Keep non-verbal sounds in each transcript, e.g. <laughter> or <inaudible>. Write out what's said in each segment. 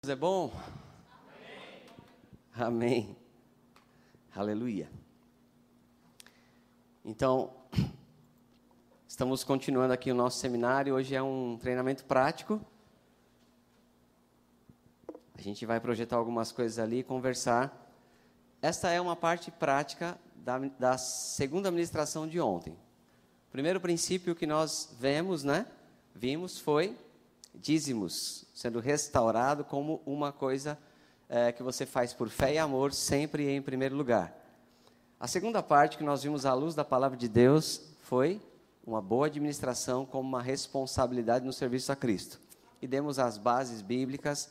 Deus é bom? Amém. Amém. Aleluia. Então, estamos continuando aqui o nosso seminário. Hoje é um treinamento prático. A gente vai projetar algumas coisas ali e conversar. Esta é uma parte prática da, da segunda administração de ontem. O primeiro princípio que nós vemos, né? Vimos foi dízimos sendo restaurado como uma coisa é, que você faz por fé e amor, sempre em primeiro lugar. A segunda parte que nós vimos à luz da palavra de Deus foi uma boa administração como uma responsabilidade no serviço a Cristo. E demos as bases bíblicas,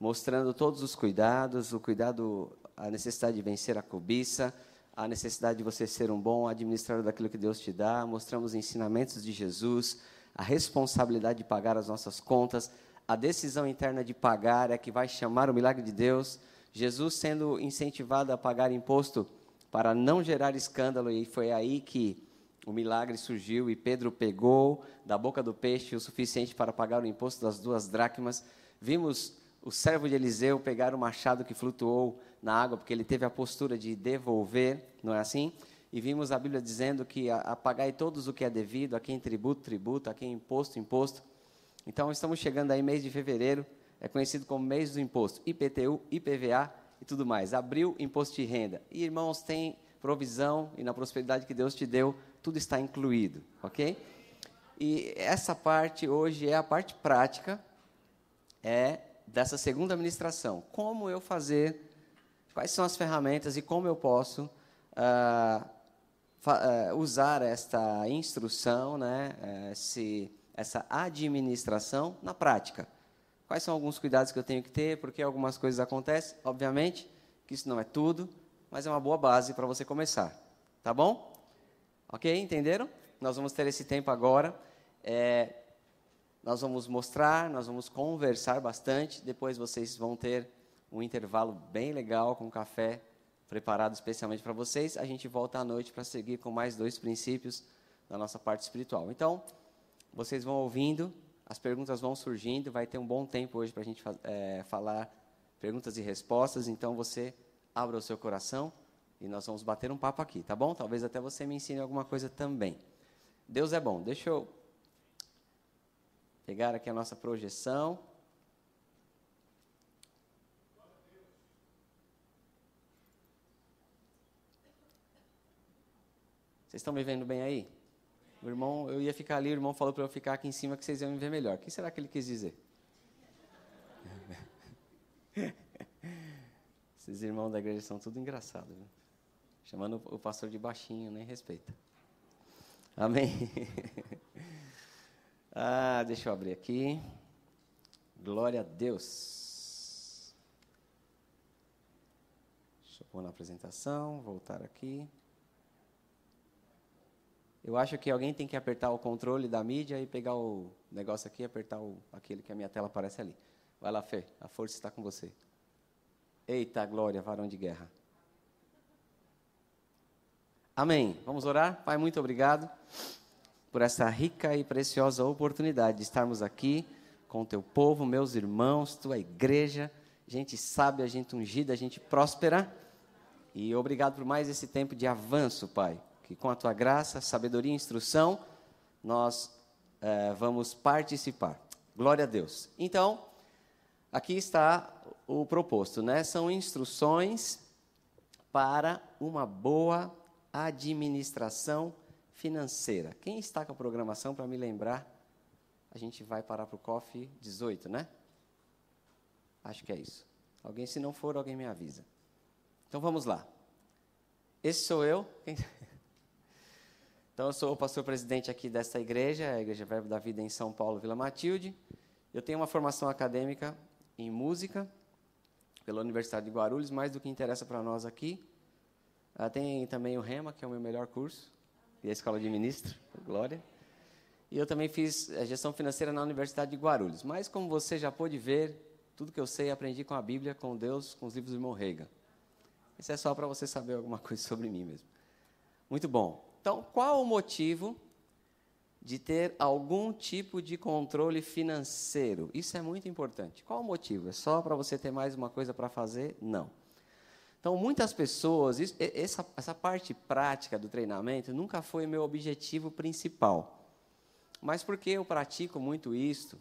mostrando todos os cuidados, o cuidado, a necessidade de vencer a cobiça, a necessidade de você ser um bom administrador daquilo que Deus te dá, mostramos ensinamentos de Jesus, a responsabilidade de pagar as nossas contas, a decisão interna de pagar é que vai chamar o milagre de Deus. Jesus sendo incentivado a pagar imposto para não gerar escândalo, e foi aí que o milagre surgiu e Pedro pegou da boca do peixe o suficiente para pagar o imposto das duas dracmas. Vimos o servo de Eliseu pegar o machado que flutuou na água, porque ele teve a postura de devolver, não é assim? E vimos a Bíblia dizendo que apagai todos o que é devido, a quem tributo, tributo, a quem imposto, imposto. Então, estamos chegando aí mês de fevereiro, é conhecido como mês do imposto, IPTU, IPVA e tudo mais. Abril, imposto de renda. E, irmãos, tem provisão e na prosperidade que Deus te deu, tudo está incluído, ok? E essa parte hoje é a parte prática, é dessa segunda administração. Como eu fazer, quais são as ferramentas e como eu posso uh, usar esta instrução, né, esse, essa administração na prática. Quais são alguns cuidados que eu tenho que ter? Porque algumas coisas acontecem, obviamente, que isso não é tudo, mas é uma boa base para você começar. Tá bom? Ok? Entenderam? Nós vamos ter esse tempo agora. É, nós vamos mostrar, nós vamos conversar bastante. Depois vocês vão ter um intervalo bem legal com café preparado especialmente para vocês. A gente volta à noite para seguir com mais dois princípios da nossa parte espiritual. Então, vocês vão ouvindo, as perguntas vão surgindo, vai ter um bom tempo hoje para a gente é, falar perguntas e respostas. Então, você abra o seu coração e nós vamos bater um papo aqui, tá bom? Talvez até você me ensine alguma coisa também. Deus é bom. Deixa eu pegar aqui a nossa projeção. Vocês estão me vendo bem aí? O irmão, eu ia ficar ali, o irmão falou para eu ficar aqui em cima que vocês iam me ver melhor. O que será que ele quis dizer? <laughs> Esses irmãos da igreja são tudo engraçados. Viu? Chamando o pastor de baixinho, nem respeita. Amém? <laughs> ah, deixa eu abrir aqui. Glória a Deus. Deixa eu pôr na apresentação, voltar aqui. Eu acho que alguém tem que apertar o controle da mídia e pegar o negócio aqui e apertar o, aquele que a minha tela aparece ali. Vai lá, Fê, a força está com você. Eita glória, varão de guerra. Amém. Vamos orar? Pai, muito obrigado por essa rica e preciosa oportunidade de estarmos aqui com o teu povo, meus irmãos, tua igreja, gente sábia, gente ungida, gente próspera. E obrigado por mais esse tempo de avanço, Pai que com a tua graça, sabedoria e instrução, nós é, vamos participar. Glória a Deus. Então, aqui está o proposto, né? São instruções para uma boa administração financeira. Quem está com a programação para me lembrar? A gente vai parar para o COF 18, né? Acho que é isso. Alguém, se não for, alguém me avisa. Então vamos lá. Esse sou eu. Quem... Então, eu sou o pastor presidente aqui dessa igreja, a Igreja Verbo da Vida em São Paulo, Vila Matilde. Eu tenho uma formação acadêmica em música pela Universidade de Guarulhos, mais do que interessa para nós aqui. Uh, tem também o REMA, que é o meu melhor curso, e a Escola de Ministro, glória. E eu também fiz eh, gestão financeira na Universidade de Guarulhos. Mas, como você já pôde ver, tudo que eu sei aprendi com a Bíblia, com Deus, com os livros irmão Reagan. Isso é só para você saber alguma <laughs> coisa sobre mim mesmo. Muito bom. Então, qual o motivo de ter algum tipo de controle financeiro. Isso é muito importante. Qual o motivo? É só para você ter mais uma coisa para fazer? Não. Então, muitas pessoas, isso, essa, essa parte prática do treinamento nunca foi meu objetivo principal. Mas porque eu pratico muito isso,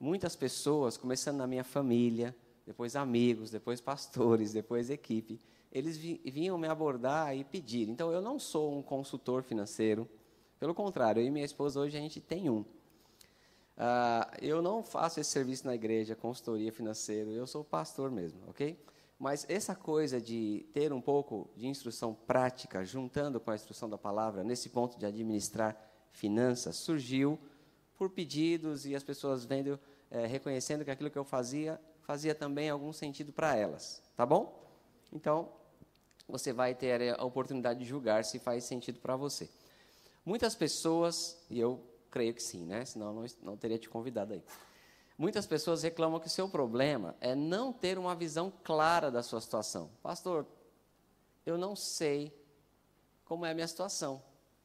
muitas pessoas, começando na minha família, depois amigos, depois pastores, depois equipe, eles vinham me abordar e pedir. Então, eu não sou um consultor financeiro, pelo contrário, eu e minha esposa hoje a gente tem um. Uh, eu não faço esse serviço na igreja, consultoria financeira, eu sou pastor mesmo, ok? Mas essa coisa de ter um pouco de instrução prática, juntando com a instrução da palavra, nesse ponto de administrar finanças, surgiu por pedidos e as pessoas vendo, é, reconhecendo que aquilo que eu fazia, fazia também algum sentido para elas, tá bom? Então, você vai ter a oportunidade de julgar se faz sentido para você. Muitas pessoas, e eu creio que sim, né? senão não, não teria te convidado aí. Muitas pessoas reclamam que o seu problema é não ter uma visão clara da sua situação. Pastor, eu não sei como é a minha situação.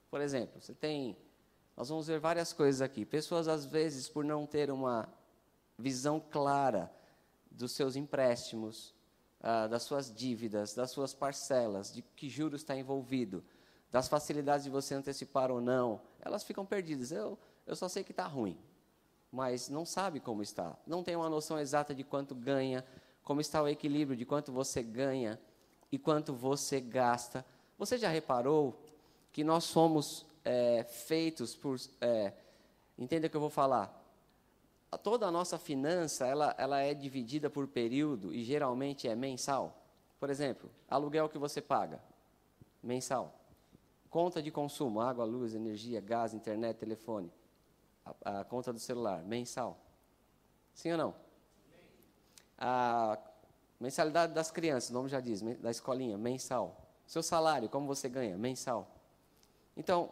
Por exemplo, você tem. Nós vamos ver várias coisas aqui. Pessoas, às vezes, por não ter uma visão clara dos seus empréstimos, ah, das suas dívidas, das suas parcelas, de que juros está envolvido, das facilidades de você antecipar ou não, elas ficam perdidas. Eu, eu só sei que está ruim, mas não sabe como está. Não tem uma noção exata de quanto ganha, como está o equilíbrio de quanto você ganha e quanto você gasta. Você já reparou que nós somos é, feitos por. É, entenda o que eu vou falar. Toda a nossa finança ela, ela é dividida por período e geralmente é mensal. Por exemplo, aluguel que você paga, mensal. Conta de consumo, água, luz, energia, gás, internet, telefone. A, a conta do celular, mensal. Sim ou não? A mensalidade das crianças, o nome já diz, da escolinha, mensal. Seu salário, como você ganha, mensal. Então,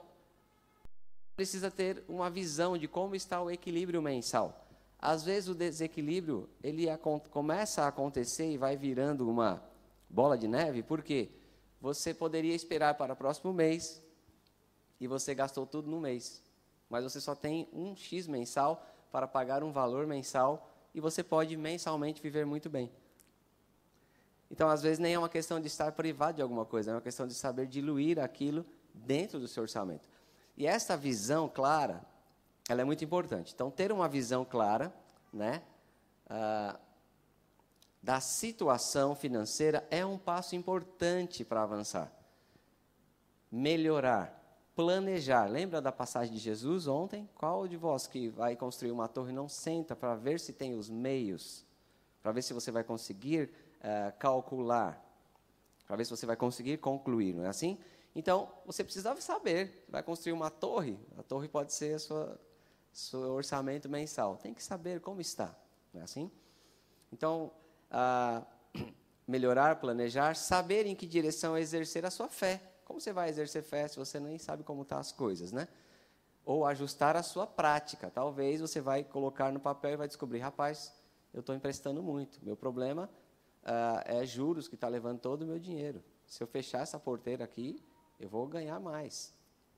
precisa ter uma visão de como está o equilíbrio mensal. Às vezes o desequilíbrio ele começa a acontecer e vai virando uma bola de neve? Porque você poderia esperar para o próximo mês e você gastou tudo no mês. Mas você só tem um X mensal para pagar um valor mensal e você pode mensalmente viver muito bem. Então, às vezes, nem é uma questão de estar privado de alguma coisa, é uma questão de saber diluir aquilo dentro do seu orçamento. E essa visão clara, ela é muito importante. Então, ter uma visão clara, né, uh, da situação financeira é um passo importante para avançar. Melhorar, planejar. Lembra da passagem de Jesus ontem? Qual de vós que vai construir uma torre não senta para ver se tem os meios, para ver se você vai conseguir uh, calcular, para ver se você vai conseguir concluir, não é assim? Então, você precisava saber, vai construir uma torre, a torre pode ser o seu orçamento mensal. Tem que saber como está, não é assim? Então, a <clears throat> melhorar, planejar, saber em que direção exercer a sua fé. Como você vai exercer fé se você nem sabe como estão tá as coisas, né? Ou ajustar a sua prática. Talvez você vai colocar no papel e vai descobrir, rapaz, eu estou emprestando muito. Meu problema uh, é juros que está levando todo o meu dinheiro. Se eu fechar essa porteira aqui, eu vou ganhar mais.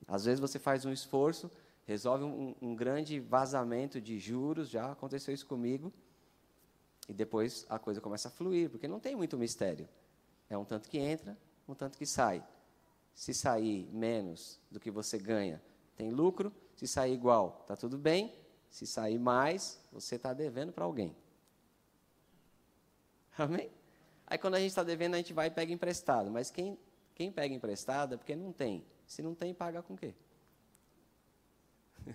Às vezes você faz um esforço, resolve um, um grande vazamento de juros, já aconteceu isso comigo, e depois a coisa começa a fluir, porque não tem muito mistério. É um tanto que entra, um tanto que sai. Se sair menos do que você ganha, tem lucro. Se sair igual, está tudo bem. Se sair mais, você está devendo para alguém. <laughs> Amém? Aí quando a gente está devendo, a gente vai e pega emprestado. Mas quem, quem pega emprestado é porque não tem. Se não tem, paga com o quê?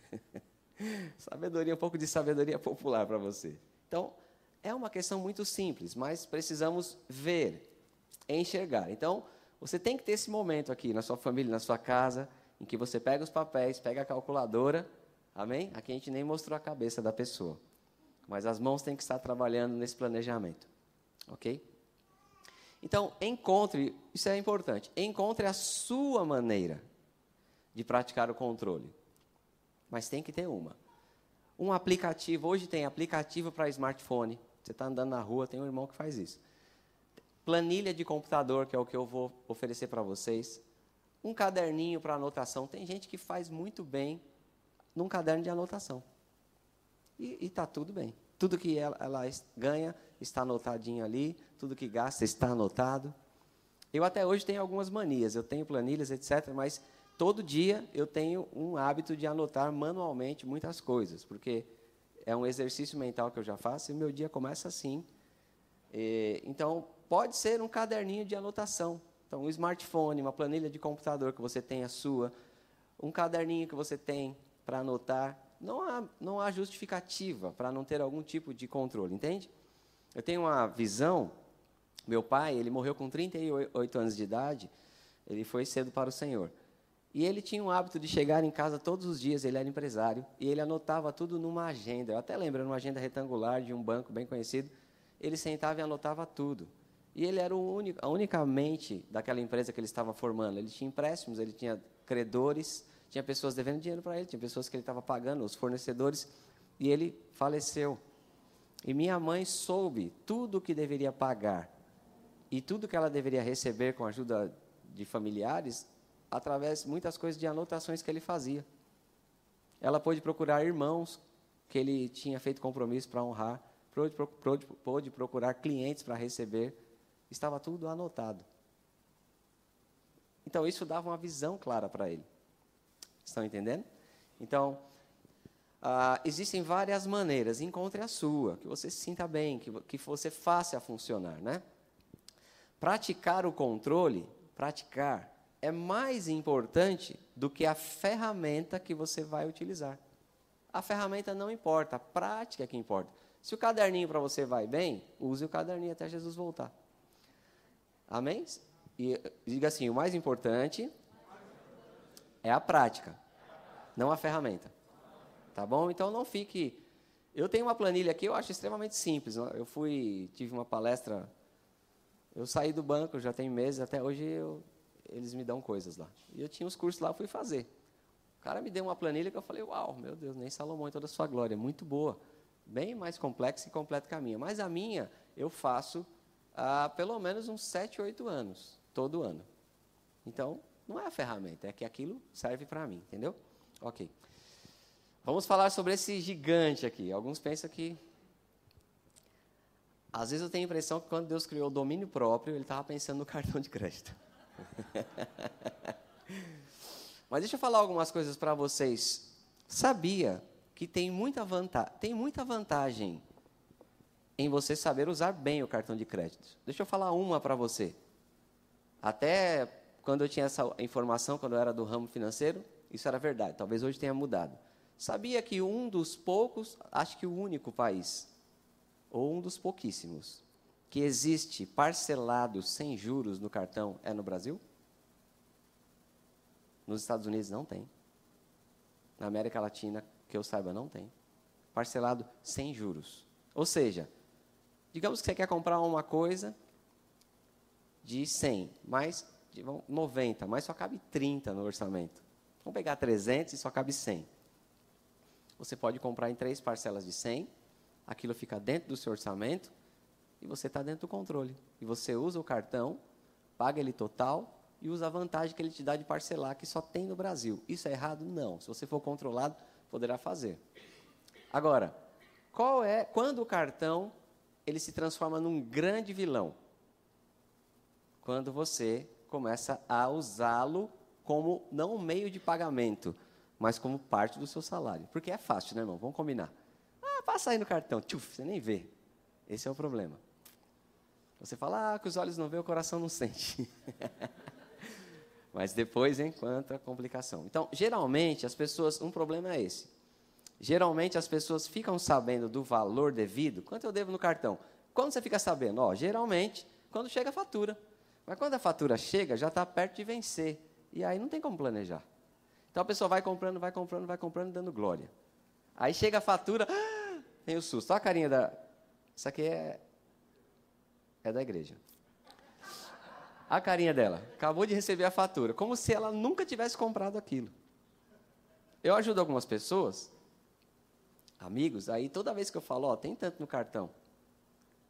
<laughs> sabedoria, um pouco de sabedoria popular para você. Então, é uma questão muito simples, mas precisamos ver, enxergar. Então, você tem que ter esse momento aqui na sua família, na sua casa, em que você pega os papéis, pega a calculadora, amém? Aqui a gente nem mostrou a cabeça da pessoa, mas as mãos têm que estar trabalhando nesse planejamento, ok? Então, encontre, isso é importante, encontre a sua maneira de praticar o controle, mas tem que ter uma. Um aplicativo, hoje tem aplicativo para smartphone, você está andando na rua, tem um irmão que faz isso. Planilha de computador, que é o que eu vou oferecer para vocês. Um caderninho para anotação. Tem gente que faz muito bem num caderno de anotação. E está tudo bem. Tudo que ela, ela ganha está anotadinho ali, tudo que gasta está anotado. Eu até hoje tenho algumas manias, eu tenho planilhas, etc., mas todo dia eu tenho um hábito de anotar manualmente muitas coisas, porque é um exercício mental que eu já faço e meu dia começa assim. E, então, pode ser um caderninho de anotação. Então, um smartphone, uma planilha de computador que você tem a sua, um caderninho que você tem para anotar. Não há, não há justificativa para não ter algum tipo de controle, entende? Eu tenho uma visão. Meu pai, ele morreu com 38 anos de idade, ele foi cedo para o Senhor. E ele tinha o hábito de chegar em casa todos os dias, ele era empresário, e ele anotava tudo numa agenda. Eu até lembro, numa agenda retangular de um banco bem conhecido. Ele sentava e anotava tudo. E ele era o único, a única mente daquela empresa que ele estava formando. Ele tinha empréstimos, ele tinha credores, tinha pessoas devendo dinheiro para ele, tinha pessoas que ele estava pagando, os fornecedores, e ele faleceu. E minha mãe soube tudo o que deveria pagar e tudo que ela deveria receber com a ajuda de familiares através de muitas coisas de anotações que ele fazia. Ela pôde procurar irmãos que ele tinha feito compromisso para honrar, pôde, pôde, pôde procurar clientes para receber, estava tudo anotado. Então isso dava uma visão clara para ele. Estão entendendo? Então, ah, existem várias maneiras. Encontre a sua, que você se sinta bem, que, que você faça funcionar, né? Praticar o controle, praticar, é mais importante do que a ferramenta que você vai utilizar. A ferramenta não importa, a prática é que importa. Se o caderninho para você vai bem, use o caderninho até Jesus voltar. Amém? E diga assim: o mais importante é a prática, não a ferramenta. Tá bom? Então não fique. Eu tenho uma planilha aqui, eu acho extremamente simples. Eu fui, tive uma palestra. Eu saí do banco, já tem meses, até hoje eu, eles me dão coisas lá. E eu tinha os cursos lá, fui fazer. O cara me deu uma planilha que eu falei, uau, meu Deus, nem Salomão em toda a sua glória, muito boa. Bem mais complexa e completa que a minha. Mas a minha, eu faço há pelo menos uns 7, 8 anos, todo ano. Então, não é a ferramenta, é que aquilo serve para mim, entendeu? Ok. Vamos falar sobre esse gigante aqui. Alguns pensam que. Às vezes eu tenho a impressão que quando Deus criou o domínio próprio, ele estava pensando no cartão de crédito. <laughs> Mas deixa eu falar algumas coisas para vocês. Sabia que tem muita, tem muita vantagem em você saber usar bem o cartão de crédito. Deixa eu falar uma para você. Até quando eu tinha essa informação, quando eu era do ramo financeiro, isso era verdade. Talvez hoje tenha mudado. Sabia que um dos poucos, acho que o único país, ou um dos pouquíssimos, que existe parcelado sem juros no cartão é no Brasil? Nos Estados Unidos não tem. Na América Latina, que eu saiba, não tem. Parcelado sem juros. Ou seja, digamos que você quer comprar uma coisa de 100, mais de 90, mas só cabe 30 no orçamento. Vamos pegar 300 e só cabe 100. Você pode comprar em três parcelas de 100, aquilo fica dentro do seu orçamento e você está dentro do controle. E você usa o cartão, paga ele total e usa a vantagem que ele te dá de parcelar, que só tem no Brasil. Isso é errado? Não. Se você for controlado, poderá fazer. Agora, qual é quando o cartão ele se transforma num grande vilão? Quando você começa a usá-lo como não um meio de pagamento, mas como parte do seu salário. Porque é fácil, né, irmão? Vamos combinar. Ah, passa aí no cartão, tchuf, você nem vê. Esse é o problema. Você fala, ah, que os olhos não veem, o coração não sente. <laughs> Mas depois, hein, quanta complicação. Então, geralmente, as pessoas, um problema é esse. Geralmente, as pessoas ficam sabendo do valor devido. Quanto eu devo no cartão? Quando você fica sabendo? Ó, geralmente, quando chega a fatura. Mas quando a fatura chega, já está perto de vencer. E aí não tem como planejar. Então a pessoa vai comprando, vai comprando, vai comprando, dando glória. Aí chega a fatura, <gasps> tem o susto. Olha a carinha da. Isso aqui é. É da igreja. A carinha dela. Acabou de receber a fatura. Como se ela nunca tivesse comprado aquilo. Eu ajudo algumas pessoas, amigos, aí toda vez que eu falo, ó, tem tanto no cartão.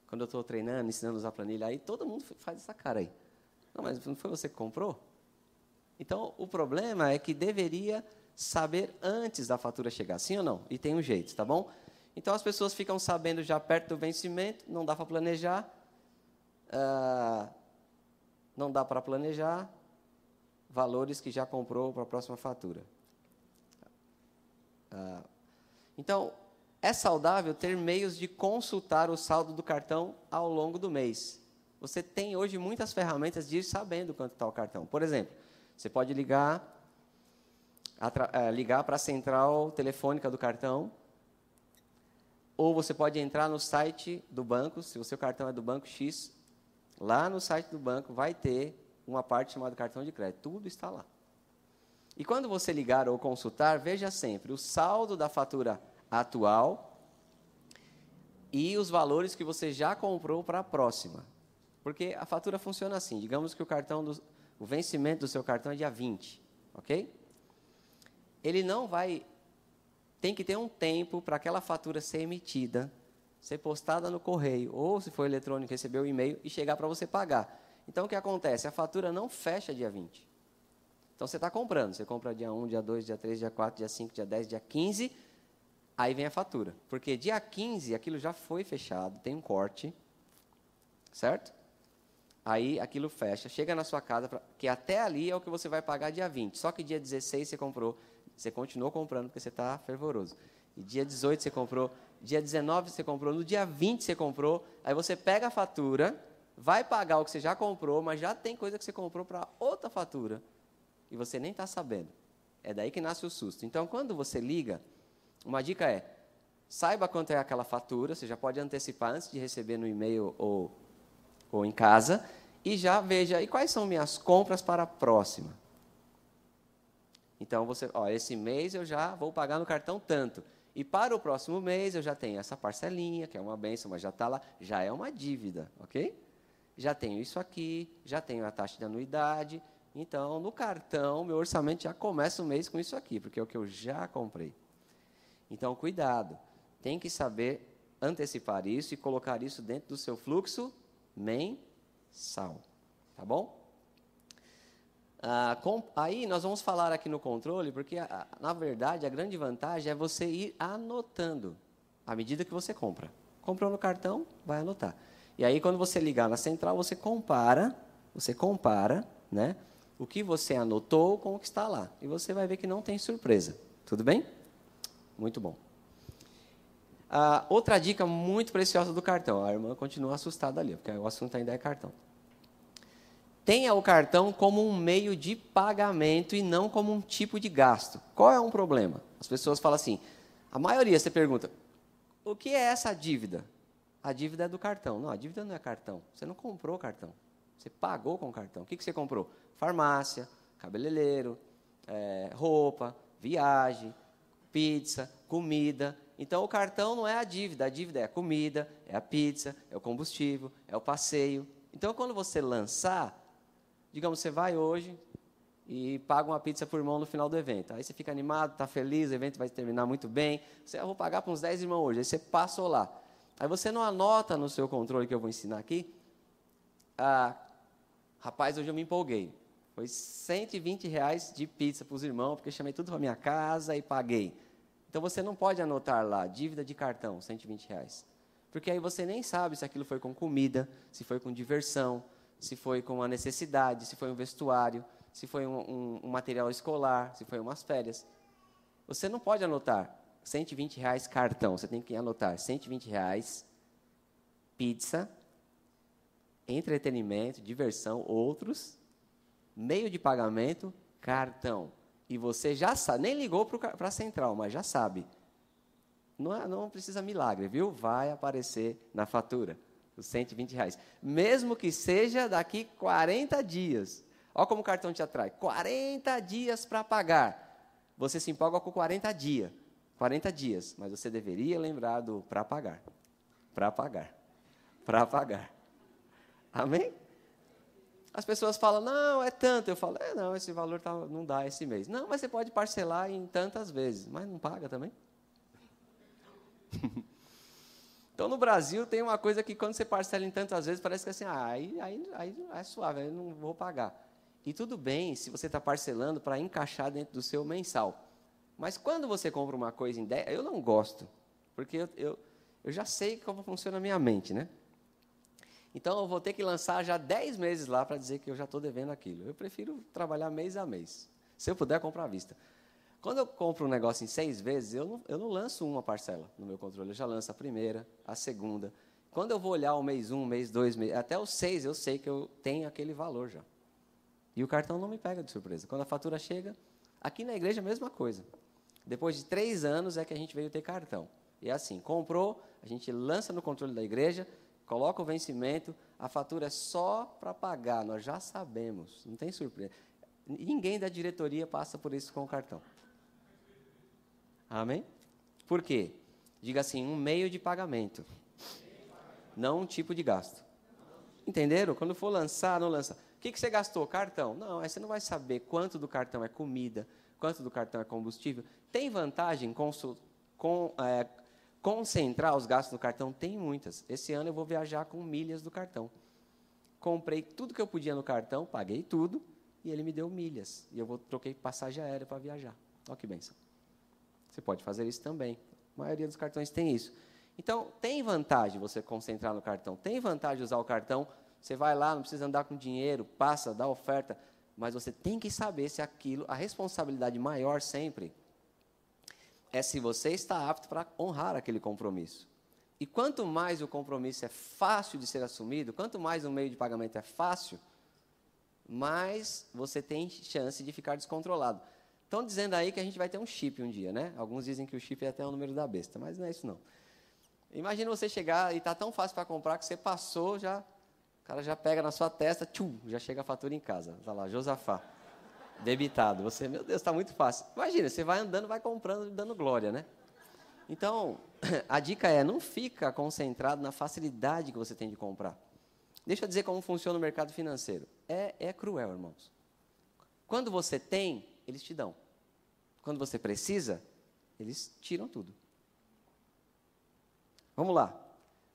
Quando eu estou treinando, ensinando a usar planilha, aí todo mundo faz essa cara aí. Não, mas não foi você que comprou? Então, o problema é que deveria saber antes da fatura chegar, sim ou não? E tem um jeito, tá bom? Então as pessoas ficam sabendo já perto do vencimento, não dá para planejar, uh, não dá para planejar valores que já comprou para a próxima fatura. Uh, então, é saudável ter meios de consultar o saldo do cartão ao longo do mês. Você tem hoje muitas ferramentas de ir sabendo quanto está o cartão. Por exemplo, você pode ligar, é, ligar para a central telefônica do cartão, ou você pode entrar no site do banco, se o seu cartão é do banco X, lá no site do banco vai ter uma parte chamada cartão de crédito. Tudo está lá. E quando você ligar ou consultar, veja sempre o saldo da fatura atual e os valores que você já comprou para a próxima. Porque a fatura funciona assim, digamos que o cartão do, o vencimento do seu cartão é dia 20, OK? Ele não vai tem que ter um tempo para aquela fatura ser emitida, ser postada no correio, ou se for eletrônico, receber o e-mail e chegar para você pagar. Então, o que acontece? A fatura não fecha dia 20. Então, você está comprando. Você compra dia 1, dia 2, dia 3, dia 4, dia 5, dia 10, dia 15 Aí vem a fatura. Porque dia 15 aquilo já foi fechado, tem um corte, certo? Aí aquilo fecha, chega na sua casa, pra, que até ali é o que você vai pagar dia 20. Só que dia 16 você comprou, você continuou comprando porque você está fervoroso. E dia 18 você comprou, dia 19 você comprou, no dia 20 você comprou, aí você pega a fatura, vai pagar o que você já comprou, mas já tem coisa que você comprou para outra fatura. E você nem está sabendo. É daí que nasce o susto. Então, quando você liga, uma dica é: saiba quanto é aquela fatura, você já pode antecipar antes de receber no e-mail ou, ou em casa, e já veja e quais são minhas compras para a próxima. Então você, ó, esse mês eu já vou pagar no cartão tanto. E para o próximo mês eu já tenho essa parcelinha, que é uma benção, mas já está lá, já é uma dívida, ok? Já tenho isso aqui, já tenho a taxa de anuidade. Então, no cartão, meu orçamento já começa o mês com isso aqui, porque é o que eu já comprei. Então, cuidado. Tem que saber antecipar isso e colocar isso dentro do seu fluxo mensal. Tá bom? Ah, aí nós vamos falar aqui no controle, porque ah, na verdade a grande vantagem é você ir anotando à medida que você compra. Comprou no cartão, vai anotar. E aí quando você ligar na central, você compara, você compara, né, o que você anotou com o que está lá. E você vai ver que não tem surpresa. Tudo bem? Muito bom. Ah, outra dica muito preciosa do cartão. A irmã continua assustada ali, porque o assunto ainda é cartão. Tenha o cartão como um meio de pagamento e não como um tipo de gasto. Qual é um problema? As pessoas falam assim, a maioria você pergunta, o que é essa dívida? A dívida é do cartão. Não, a dívida não é cartão. Você não comprou cartão. Você pagou com cartão. O que, que você comprou? Farmácia, cabeleireiro, é, roupa, viagem, pizza, comida. Então o cartão não é a dívida, a dívida é a comida, é a pizza, é o combustível, é o passeio. Então quando você lançar, digamos, você vai hoje e paga uma pizza por irmão no final do evento. Aí você fica animado, está feliz, o evento vai terminar muito bem. Você, eu vou pagar para uns 10 irmãos hoje. Aí você passou lá. Aí você não anota no seu controle que eu vou ensinar aqui. Ah, rapaz, hoje eu me empolguei. Foi 120 reais de pizza para os irmãos, porque chamei tudo para minha casa e paguei. Então você não pode anotar lá, dívida de cartão, 120 reais. Porque aí você nem sabe se aquilo foi com comida, se foi com diversão, se foi com uma necessidade, se foi um vestuário, se foi um, um, um material escolar, se foi umas férias. Você não pode anotar 120 reais cartão, você tem que anotar 120 reais pizza, entretenimento, diversão, outros meio de pagamento, cartão. E você já sabe, nem ligou para a central, mas já sabe. Não, é, não precisa milagre, viu? Vai aparecer na fatura os 120 reais. Mesmo que seja daqui 40 dias. Olha como o cartão te atrai. 40 dias para pagar. Você se empolga com 40 dias. 40 dias. Mas você deveria lembrar do para pagar. Para pagar. Para pagar. Amém? As pessoas falam, não, é tanto. Eu falo, é, não, esse valor tá, não dá esse mês. Não, mas você pode parcelar em tantas vezes. Mas não paga também? <laughs> então, no Brasil, tem uma coisa que quando você parcela em tantas vezes, parece que assim, ah, aí, aí, aí é suave, aí não vou pagar. E tudo bem se você está parcelando para encaixar dentro do seu mensal. Mas quando você compra uma coisa em 10, eu não gosto, porque eu, eu, eu já sei como funciona a minha mente, né? Então eu vou ter que lançar já 10 meses lá para dizer que eu já estou devendo aquilo. Eu prefiro trabalhar mês a mês. Se eu puder comprar à vista. Quando eu compro um negócio em seis vezes, eu não, eu não lanço uma parcela no meu controle, eu já lanço a primeira, a segunda. Quando eu vou olhar o mês um, mês dois, mês, até o seis, eu sei que eu tenho aquele valor já. E o cartão não me pega de surpresa. Quando a fatura chega, aqui na igreja a mesma coisa. Depois de três anos é que a gente veio ter cartão. E é assim, comprou, a gente lança no controle da igreja, coloca o vencimento, a fatura é só para pagar, nós já sabemos, não tem surpresa. Ninguém da diretoria passa por isso com o cartão. Amém? Por quê? Diga assim, um meio de pagamento. Não um tipo de gasto. Entenderam? Quando for lançar, não lança. O que, que você gastou? Cartão. Não, aí você não vai saber quanto do cartão é comida, quanto do cartão é combustível. Tem vantagem com, é, concentrar os gastos no cartão? Tem muitas. Esse ano eu vou viajar com milhas do cartão. Comprei tudo que eu podia no cartão, paguei tudo, e ele me deu milhas. E eu vou troquei passagem aérea para viajar. Olha que benção. Você pode fazer isso também. A maioria dos cartões tem isso. Então, tem vantagem você concentrar no cartão. Tem vantagem usar o cartão. Você vai lá, não precisa andar com dinheiro, passa, dá oferta. Mas você tem que saber se aquilo, a responsabilidade maior sempre, é se você está apto para honrar aquele compromisso. E quanto mais o compromisso é fácil de ser assumido, quanto mais o meio de pagamento é fácil, mais você tem chance de ficar descontrolado. Estão dizendo aí que a gente vai ter um chip um dia, né? Alguns dizem que o chip é até o número da besta, mas não é isso não. Imagina você chegar e está tão fácil para comprar que você passou, já, o cara já pega na sua testa, tchum, já chega a fatura em casa. Está lá, Josafá, debitado. Você, meu Deus, está muito fácil. Imagina, você vai andando, vai comprando, dando glória, né? Então, <clears throat> a dica é, não fica concentrado na facilidade que você tem de comprar. Deixa eu dizer como funciona o mercado financeiro. É, é cruel, irmãos. Quando você tem, eles te dão. Quando você precisa, eles tiram tudo. Vamos lá.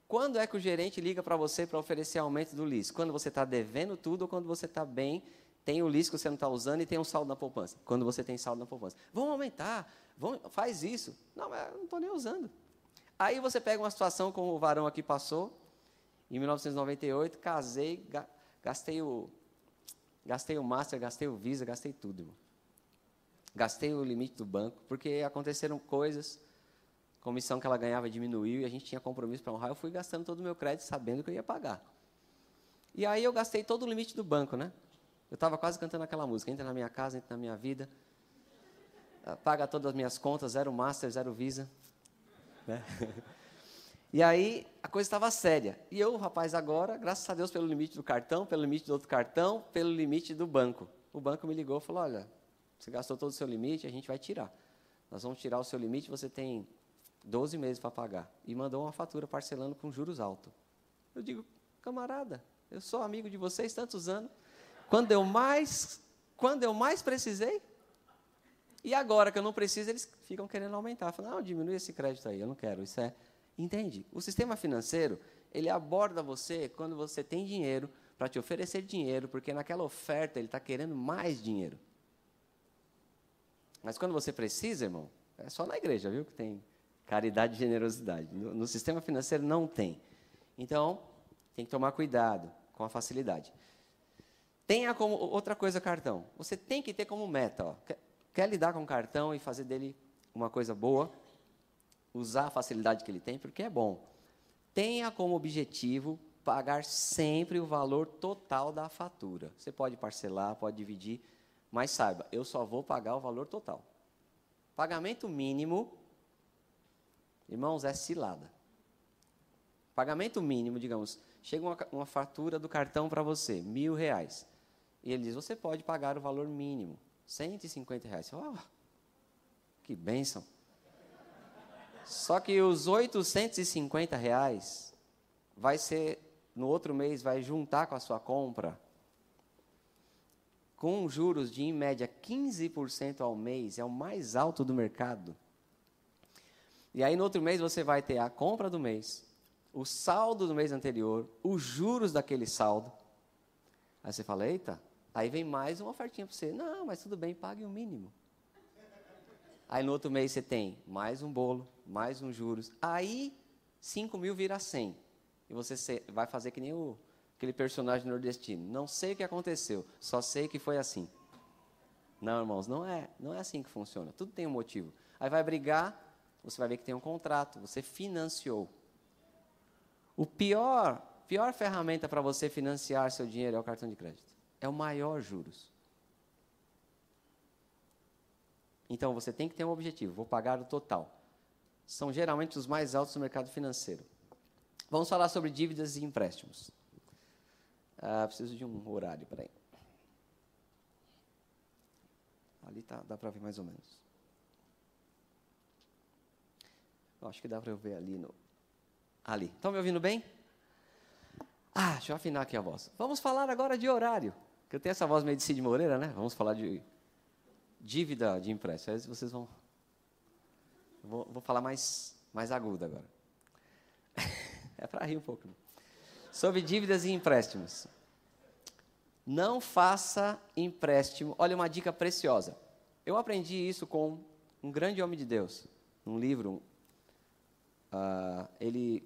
Quando é que o gerente liga para você para oferecer aumento do LIS? Quando você está devendo tudo ou quando você está bem, tem o LIS que você não está usando e tem um saldo na poupança? Quando você tem saldo na poupança. Vamos aumentar, vamos, faz isso. Não, mas eu não estou nem usando. Aí você pega uma situação como o varão aqui passou, em 1998, casei, gastei o, gastei o Master, gastei o Visa, gastei tudo. Irmão gastei o limite do banco, porque aconteceram coisas, comissão que ela ganhava diminuiu e a gente tinha compromisso para honrar, eu fui gastando todo o meu crédito sabendo que eu ia pagar. E aí eu gastei todo o limite do banco, né? Eu estava quase cantando aquela música, entra na minha casa, entra na minha vida, paga todas as minhas contas, zero Master, zero Visa. Né? <laughs> E aí a coisa estava séria. E eu, rapaz, agora, graças a Deus pelo limite do cartão, pelo limite do outro cartão, pelo limite do banco. O banco me ligou e falou, olha, você gastou todo o seu limite, a gente vai tirar. Nós vamos tirar o seu limite, você tem 12 meses para pagar. E mandou uma fatura parcelando com juros altos. Eu digo, camarada, eu sou amigo de vocês tantos anos. Quando eu mais, quando eu mais precisei, e agora que eu não preciso, eles ficam querendo aumentar. Falam, não, diminui esse crédito aí, eu não quero. Isso é. Entende? O sistema financeiro, ele aborda você quando você tem dinheiro para te oferecer dinheiro, porque naquela oferta ele está querendo mais dinheiro. Mas quando você precisa, irmão, é só na igreja, viu, que tem caridade e generosidade. No, no sistema financeiro não tem. Então, tem que tomar cuidado com a facilidade. Tenha como outra coisa cartão. Você tem que ter como meta, ó, quer, quer lidar com o cartão e fazer dele uma coisa boa, usar a facilidade que ele tem, porque é bom. Tenha como objetivo pagar sempre o valor total da fatura. Você pode parcelar, pode dividir, mas saiba, eu só vou pagar o valor total. Pagamento mínimo, irmãos, é cilada. Pagamento mínimo, digamos, chega uma, uma fatura do cartão para você, mil reais. E ele diz, você pode pagar o valor mínimo, 150 reais. Oh, que bênção. Só que os 850 reais vai ser, no outro mês, vai juntar com a sua compra com juros de, em média, 15% ao mês, é o mais alto do mercado. E aí, no outro mês, você vai ter a compra do mês, o saldo do mês anterior, os juros daquele saldo. Aí você fala, eita, aí vem mais uma ofertinha para você. Não, mas tudo bem, pague o mínimo. Aí no outro mês você tem mais um bolo, mais um juros. Aí 5 mil vira 100. E você vai fazer que nem o, aquele personagem nordestino. Não sei o que aconteceu, só sei que foi assim. Não, irmãos, não é, não é assim que funciona. Tudo tem um motivo. Aí vai brigar, você vai ver que tem um contrato, você financiou. O pior, pior ferramenta para você financiar seu dinheiro é o cartão de crédito. É o maior juros. Então você tem que ter um objetivo, vou pagar o total. São geralmente os mais altos do mercado financeiro. Vamos falar sobre dívidas e empréstimos. Ah, preciso de um horário, peraí. Ali tá, dá para ver mais ou menos. acho que dá para eu ver ali no. Ali. Estão me ouvindo bem? Ah, deixa eu afinar aqui a voz. Vamos falar agora de horário. Que eu tenho essa voz meio de Cid Moreira, né? Vamos falar de dívida de empréstimo. Aí vocês vão. Vou, vou falar mais, mais agudo agora. <laughs> é para rir um pouco. Né? Sobre dívidas e empréstimos. Não faça empréstimo. Olha uma dica preciosa. Eu aprendi isso com um grande homem de Deus, um livro. Uh, ele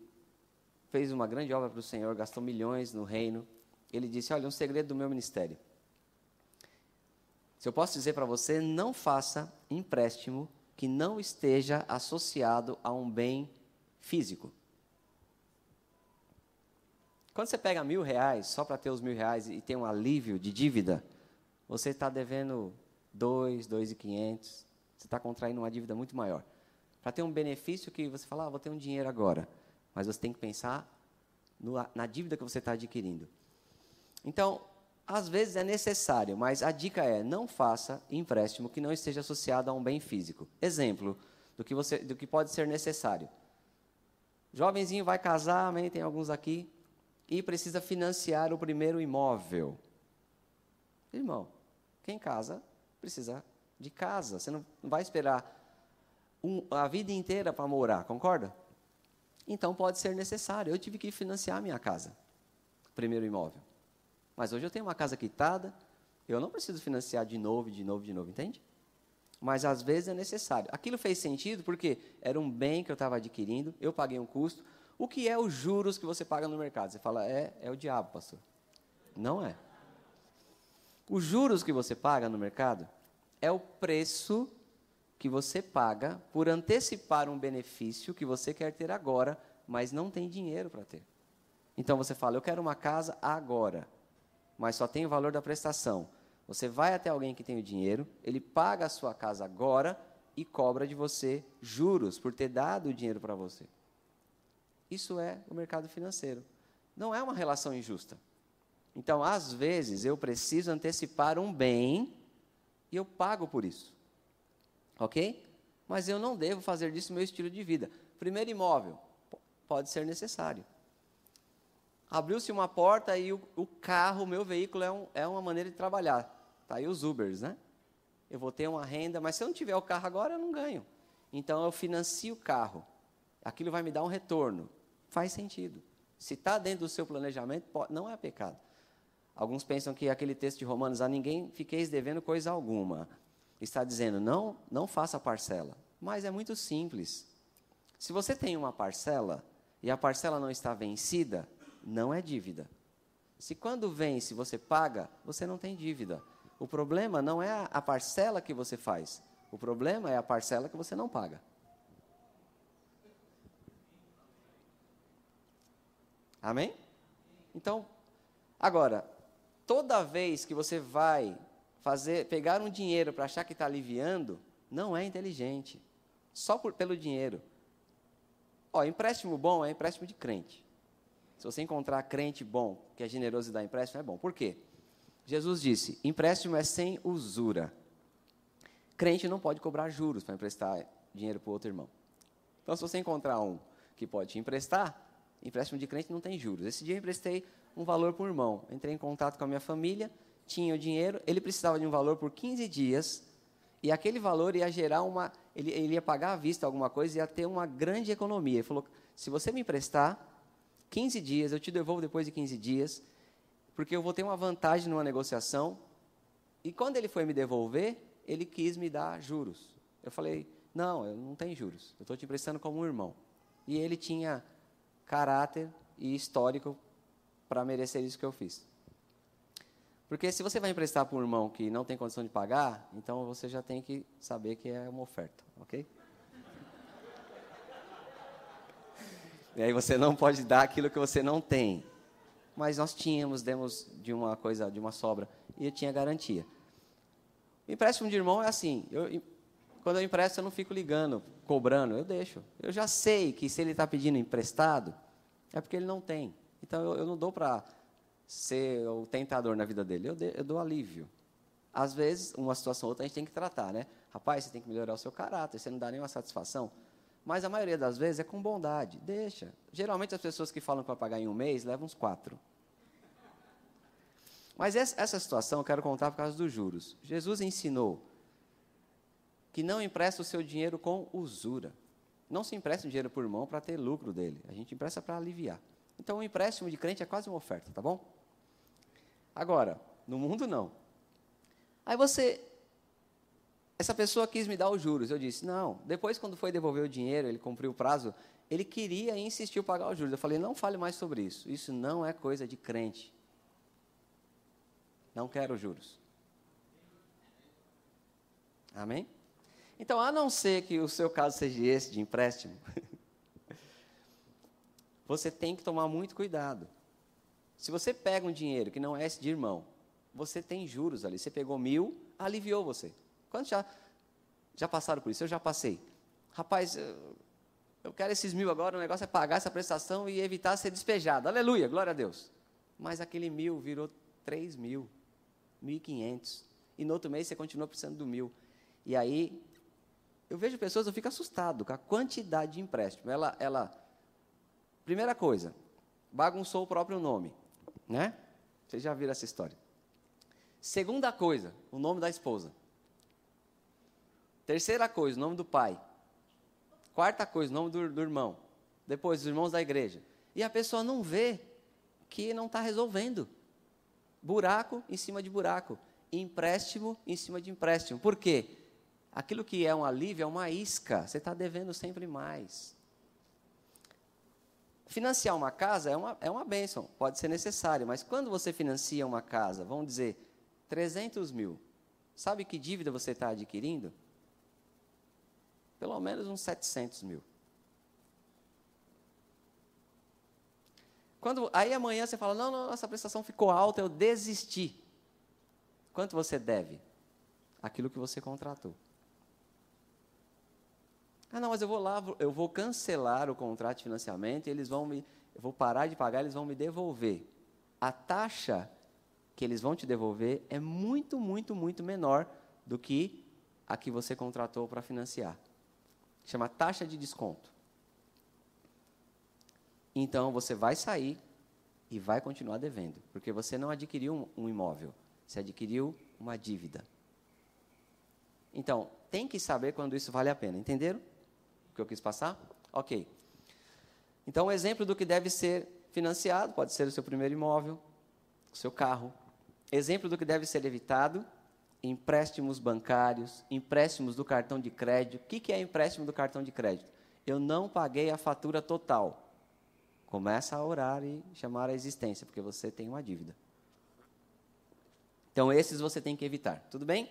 fez uma grande obra para o Senhor, gastou milhões no reino. Ele disse: Olha, um segredo do meu ministério. Se eu posso dizer para você, não faça empréstimo que não esteja associado a um bem físico. Quando você pega mil reais só para ter os mil reais e tem um alívio de dívida, você está devendo dois, dois e quinhentos. Você está contraindo uma dívida muito maior. Para ter um benefício que você fala, ah, vou ter um dinheiro agora. Mas você tem que pensar no, na dívida que você está adquirindo. Então, às vezes é necessário, mas a dica é: não faça empréstimo que não esteja associado a um bem físico. Exemplo do que, você, do que pode ser necessário. Jovenzinho vai casar, amém? Tem alguns aqui e precisa financiar o primeiro imóvel. Irmão, quem casa precisa de casa. Você não vai esperar um, a vida inteira para morar, concorda? Então pode ser necessário. Eu tive que financiar a minha casa, primeiro imóvel. Mas hoje eu tenho uma casa quitada, eu não preciso financiar de novo, de novo, de novo, entende? Mas às vezes é necessário. Aquilo fez sentido porque era um bem que eu estava adquirindo, eu paguei um custo, o que é os juros que você paga no mercado? Você fala, é, é o diabo, pastor. Não é. Os juros que você paga no mercado é o preço que você paga por antecipar um benefício que você quer ter agora, mas não tem dinheiro para ter. Então você fala, eu quero uma casa agora, mas só tem o valor da prestação. Você vai até alguém que tem o dinheiro, ele paga a sua casa agora e cobra de você juros por ter dado o dinheiro para você. Isso é o mercado financeiro. Não é uma relação injusta. Então, às vezes, eu preciso antecipar um bem e eu pago por isso. Ok? Mas eu não devo fazer disso meu estilo de vida. Primeiro imóvel, pode ser necessário. Abriu-se uma porta e o, o, carro, o meu veículo, é, um, é uma maneira de trabalhar. Está aí os Ubers, né? Eu vou ter uma renda, mas se eu não tiver o carro agora, eu não ganho. Então eu financio o carro. Aquilo vai me dar um retorno faz sentido. Se está dentro do seu planejamento, não é pecado. Alguns pensam que aquele texto de Romanos, a ninguém fiqueis devendo coisa alguma. Está dizendo, não, não faça parcela. Mas é muito simples. Se você tem uma parcela e a parcela não está vencida, não é dívida. Se quando vence você paga, você não tem dívida. O problema não é a parcela que você faz. O problema é a parcela que você não paga. Amém? Então, agora, toda vez que você vai fazer, pegar um dinheiro para achar que está aliviando, não é inteligente. Só por, pelo dinheiro. Ó, empréstimo bom é empréstimo de crente. Se você encontrar crente bom, que é generoso e dá empréstimo, é bom. Por quê? Jesus disse: empréstimo é sem usura. Crente não pode cobrar juros para emprestar dinheiro para o outro irmão. Então, se você encontrar um que pode te emprestar, Empréstimo de crente não tem juros. Esse dia eu emprestei um valor para o irmão. Entrei em contato com a minha família, tinha o dinheiro, ele precisava de um valor por 15 dias, e aquele valor ia gerar uma. Ele, ele ia pagar à vista alguma coisa ia ter uma grande economia. Ele falou: se você me emprestar 15 dias, eu te devolvo depois de 15 dias, porque eu vou ter uma vantagem numa negociação. E quando ele foi me devolver, ele quis me dar juros. Eu falei: Não, eu não tenho juros. Eu estou te emprestando como um irmão. E ele tinha caráter e histórico para merecer isso que eu fiz. Porque se você vai emprestar para um irmão que não tem condição de pagar, então você já tem que saber que é uma oferta, ok? <laughs> E aí você não pode dar aquilo que você não tem. Mas nós tínhamos, demos de uma coisa, de uma sobra, e eu tinha garantia. O empréstimo de irmão é assim, eu, quando eu empresto eu não fico ligando, cobrando, eu deixo. Eu já sei que se ele está pedindo emprestado, é porque ele não tem. Então eu, eu não dou para ser o tentador na vida dele, eu, de, eu dou alívio. Às vezes, uma situação ou outra a gente tem que tratar, né? Rapaz, você tem que melhorar o seu caráter, você não dá nenhuma satisfação. Mas a maioria das vezes é com bondade. Deixa. Geralmente as pessoas que falam vai pagar em um mês levam uns quatro. Mas essa situação eu quero contar por causa dos juros. Jesus ensinou que não empresta o seu dinheiro com usura. Não se empresta dinheiro por mão para ter lucro dele. A gente empresta para aliviar. Então, o empréstimo de crente é quase uma oferta, tá bom? Agora, no mundo não. Aí você essa pessoa quis me dar os juros. Eu disse, não. Depois, quando foi devolver o dinheiro, ele cumpriu o prazo, ele queria e insistiu pagar os juros. Eu falei, não fale mais sobre isso. Isso não é coisa de crente. Não quero juros. Amém? Então, a não ser que o seu caso seja esse de empréstimo, <laughs> você tem que tomar muito cuidado. Se você pega um dinheiro que não é esse de irmão, você tem juros ali. Você pegou mil, aliviou você. Quantos já, já passaram por isso? Eu já passei. Rapaz, eu, eu quero esses mil agora, o negócio é pagar essa prestação e evitar ser despejado. Aleluia, glória a Deus. Mas aquele mil virou três mil, mil e quinhentos. E no outro mês você continua precisando do mil. E aí, eu vejo pessoas, eu fico assustado com a quantidade de empréstimo. Ela, ela, primeira coisa, bagunçou o próprio nome, né? Vocês já viram essa história. Segunda coisa, o nome da esposa. Terceira coisa, o nome do pai. Quarta coisa, o nome do, do irmão. Depois, os irmãos da igreja. E a pessoa não vê que não está resolvendo. Buraco em cima de buraco. Empréstimo em cima de empréstimo. Por quê? Aquilo que é um alívio é uma isca. Você está devendo sempre mais. Financiar uma casa é uma, é uma bênção, pode ser necessário, mas quando você financia uma casa, vamos dizer, 300 mil, sabe que dívida você está adquirindo? Pelo menos uns 700 mil. Quando, aí amanhã você fala, não, não, essa prestação ficou alta, eu desisti. Quanto você deve? Aquilo que você contratou. Ah, não, mas eu vou lá, eu vou cancelar o contrato de financiamento e eles vão me, eu vou parar de pagar, eles vão me devolver. A taxa que eles vão te devolver é muito, muito, muito menor do que a que você contratou para financiar chama taxa de desconto. Então você vai sair e vai continuar devendo, porque você não adquiriu um, um imóvel, você adquiriu uma dívida. Então, tem que saber quando isso vale a pena. Entenderam o que eu quis passar? Ok. Então, um exemplo do que deve ser financiado pode ser o seu primeiro imóvel, o seu carro. Exemplo do que deve ser evitado empréstimos bancários, empréstimos do cartão de crédito. O que é empréstimo do cartão de crédito? Eu não paguei a fatura total. Começa a orar e chamar a existência, porque você tem uma dívida. Então, esses você tem que evitar. Tudo bem?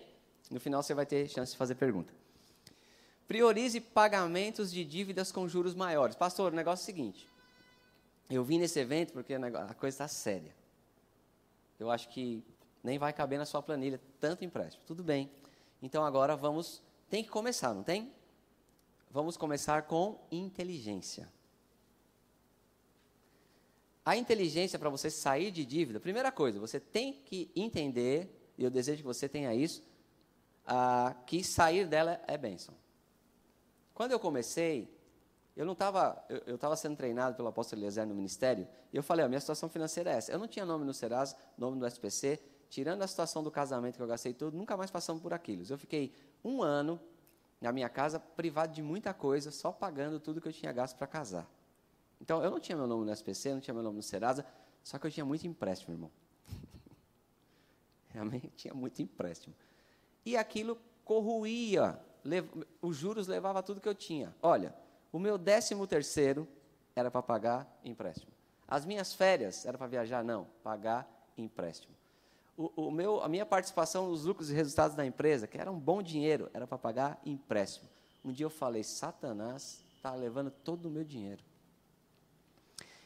No final, você vai ter chance de fazer pergunta. Priorize pagamentos de dívidas com juros maiores. Pastor, o negócio é o seguinte. Eu vim nesse evento porque a coisa está séria. Eu acho que nem vai caber na sua planilha tanto empréstimo. Tudo bem. Então agora vamos. Tem que começar, não tem? Vamos começar com inteligência. A inteligência para você sair de dívida, primeira coisa, você tem que entender, e eu desejo que você tenha isso, que sair dela é bênção. Quando eu comecei, eu não estava, eu estava sendo treinado pelo apóstolo Eliezer no ministério, e eu falei, a minha situação financeira é essa. Eu não tinha nome no Serasa, nome no SPC, tirando a situação do casamento que eu gastei tudo, nunca mais passamos por aquilo. Eu fiquei um ano na minha casa privado de muita coisa, só pagando tudo que eu tinha gasto para casar. Então, eu não tinha meu nome no SPC, não tinha meu nome no Serasa, só que eu tinha muito empréstimo, irmão. <laughs> Realmente tinha muito empréstimo. E aquilo corruía lev... os juros levava tudo que eu tinha. Olha, o meu décimo terceiro era para pagar empréstimo. As minhas férias era para viajar? Não, pagar empréstimo. O, o, meu, a minha participação nos lucros e resultados da empresa, que era um bom dinheiro, era para pagar empréstimo. Um dia eu falei, Satanás está levando todo o meu dinheiro.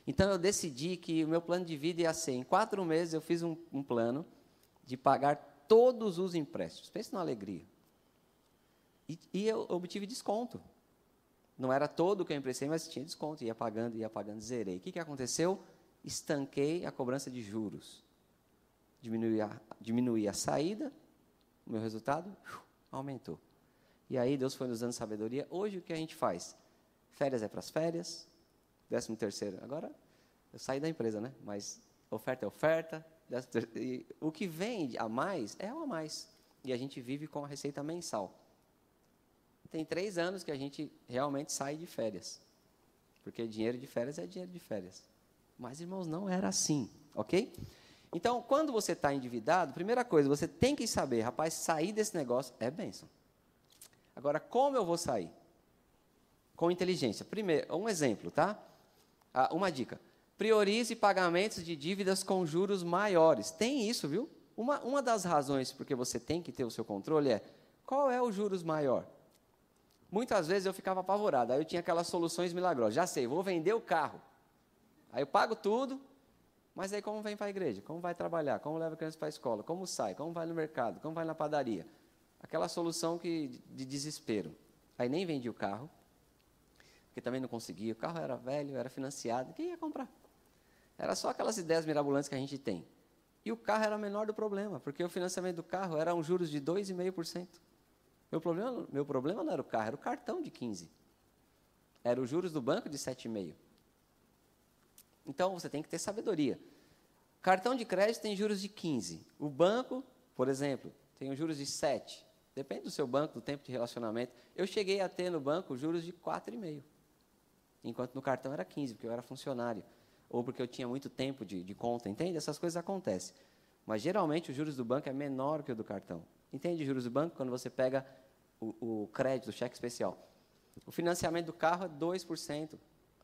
Então eu decidi que o meu plano de vida ia ser, em quatro meses eu fiz um, um plano de pagar todos os empréstimos. Pense na alegria. E, e, eu obtive desconto. Não era todo o que eu emprestei, mas tinha desconto. Ia pagando, ia pagando, zerei. O que, que aconteceu? Estanquei a cobrança de juros. Diminuí a, diminuí a saída, o meu resultado uh, aumentou. E aí Deus foi nos dando sabedoria. Hoje o que a gente faz? Férias é para as férias, décimo terceiro. Agora, eu saí da empresa, né? Mas oferta é oferta. E o que vem a mais é o a mais. E a gente vive com a receita mensal. Tem três anos que a gente realmente sai de férias. Porque dinheiro de férias é dinheiro de férias. Mas, irmãos, não era assim, ok? Então, quando você está endividado, primeira coisa, você tem que saber, rapaz, sair desse negócio é bênção. Agora, como eu vou sair? Com inteligência. Primeiro, um exemplo, tá? Ah, uma dica. Priorize pagamentos de dívidas com juros maiores. Tem isso, viu? Uma, uma das razões porque você tem que ter o seu controle é qual é o juros maior? Muitas vezes eu ficava apavorado, aí eu tinha aquelas soluções milagrosas. Já sei, vou vender o carro. Aí eu pago tudo, mas aí como vem para a igreja? Como vai trabalhar? Como leva a criança para a escola? Como sai? Como vai no mercado? Como vai na padaria? Aquela solução que, de desespero. Aí nem vendi o carro, porque também não conseguia. O carro era velho, era financiado, quem ia comprar? Era só aquelas ideias mirabolantes que a gente tem. E o carro era menor do problema, porque o financiamento do carro era um juros de 2,5%. Meu problema, meu problema não era o carro, era o cartão de 15%. Era os juros do banco de 7,5%. Então, você tem que ter sabedoria. Cartão de crédito tem juros de 15%. O banco, por exemplo, tem os juros de 7%. Depende do seu banco, do tempo de relacionamento. Eu cheguei a ter no banco juros de 4,5% enquanto no cartão era 15, porque eu era funcionário, ou porque eu tinha muito tempo de, de conta, entende? Essas coisas acontecem. Mas geralmente os juros do banco é menor que o do cartão. Entende juros do banco? Quando você pega o, o crédito, o cheque especial. O financiamento do carro é 2%,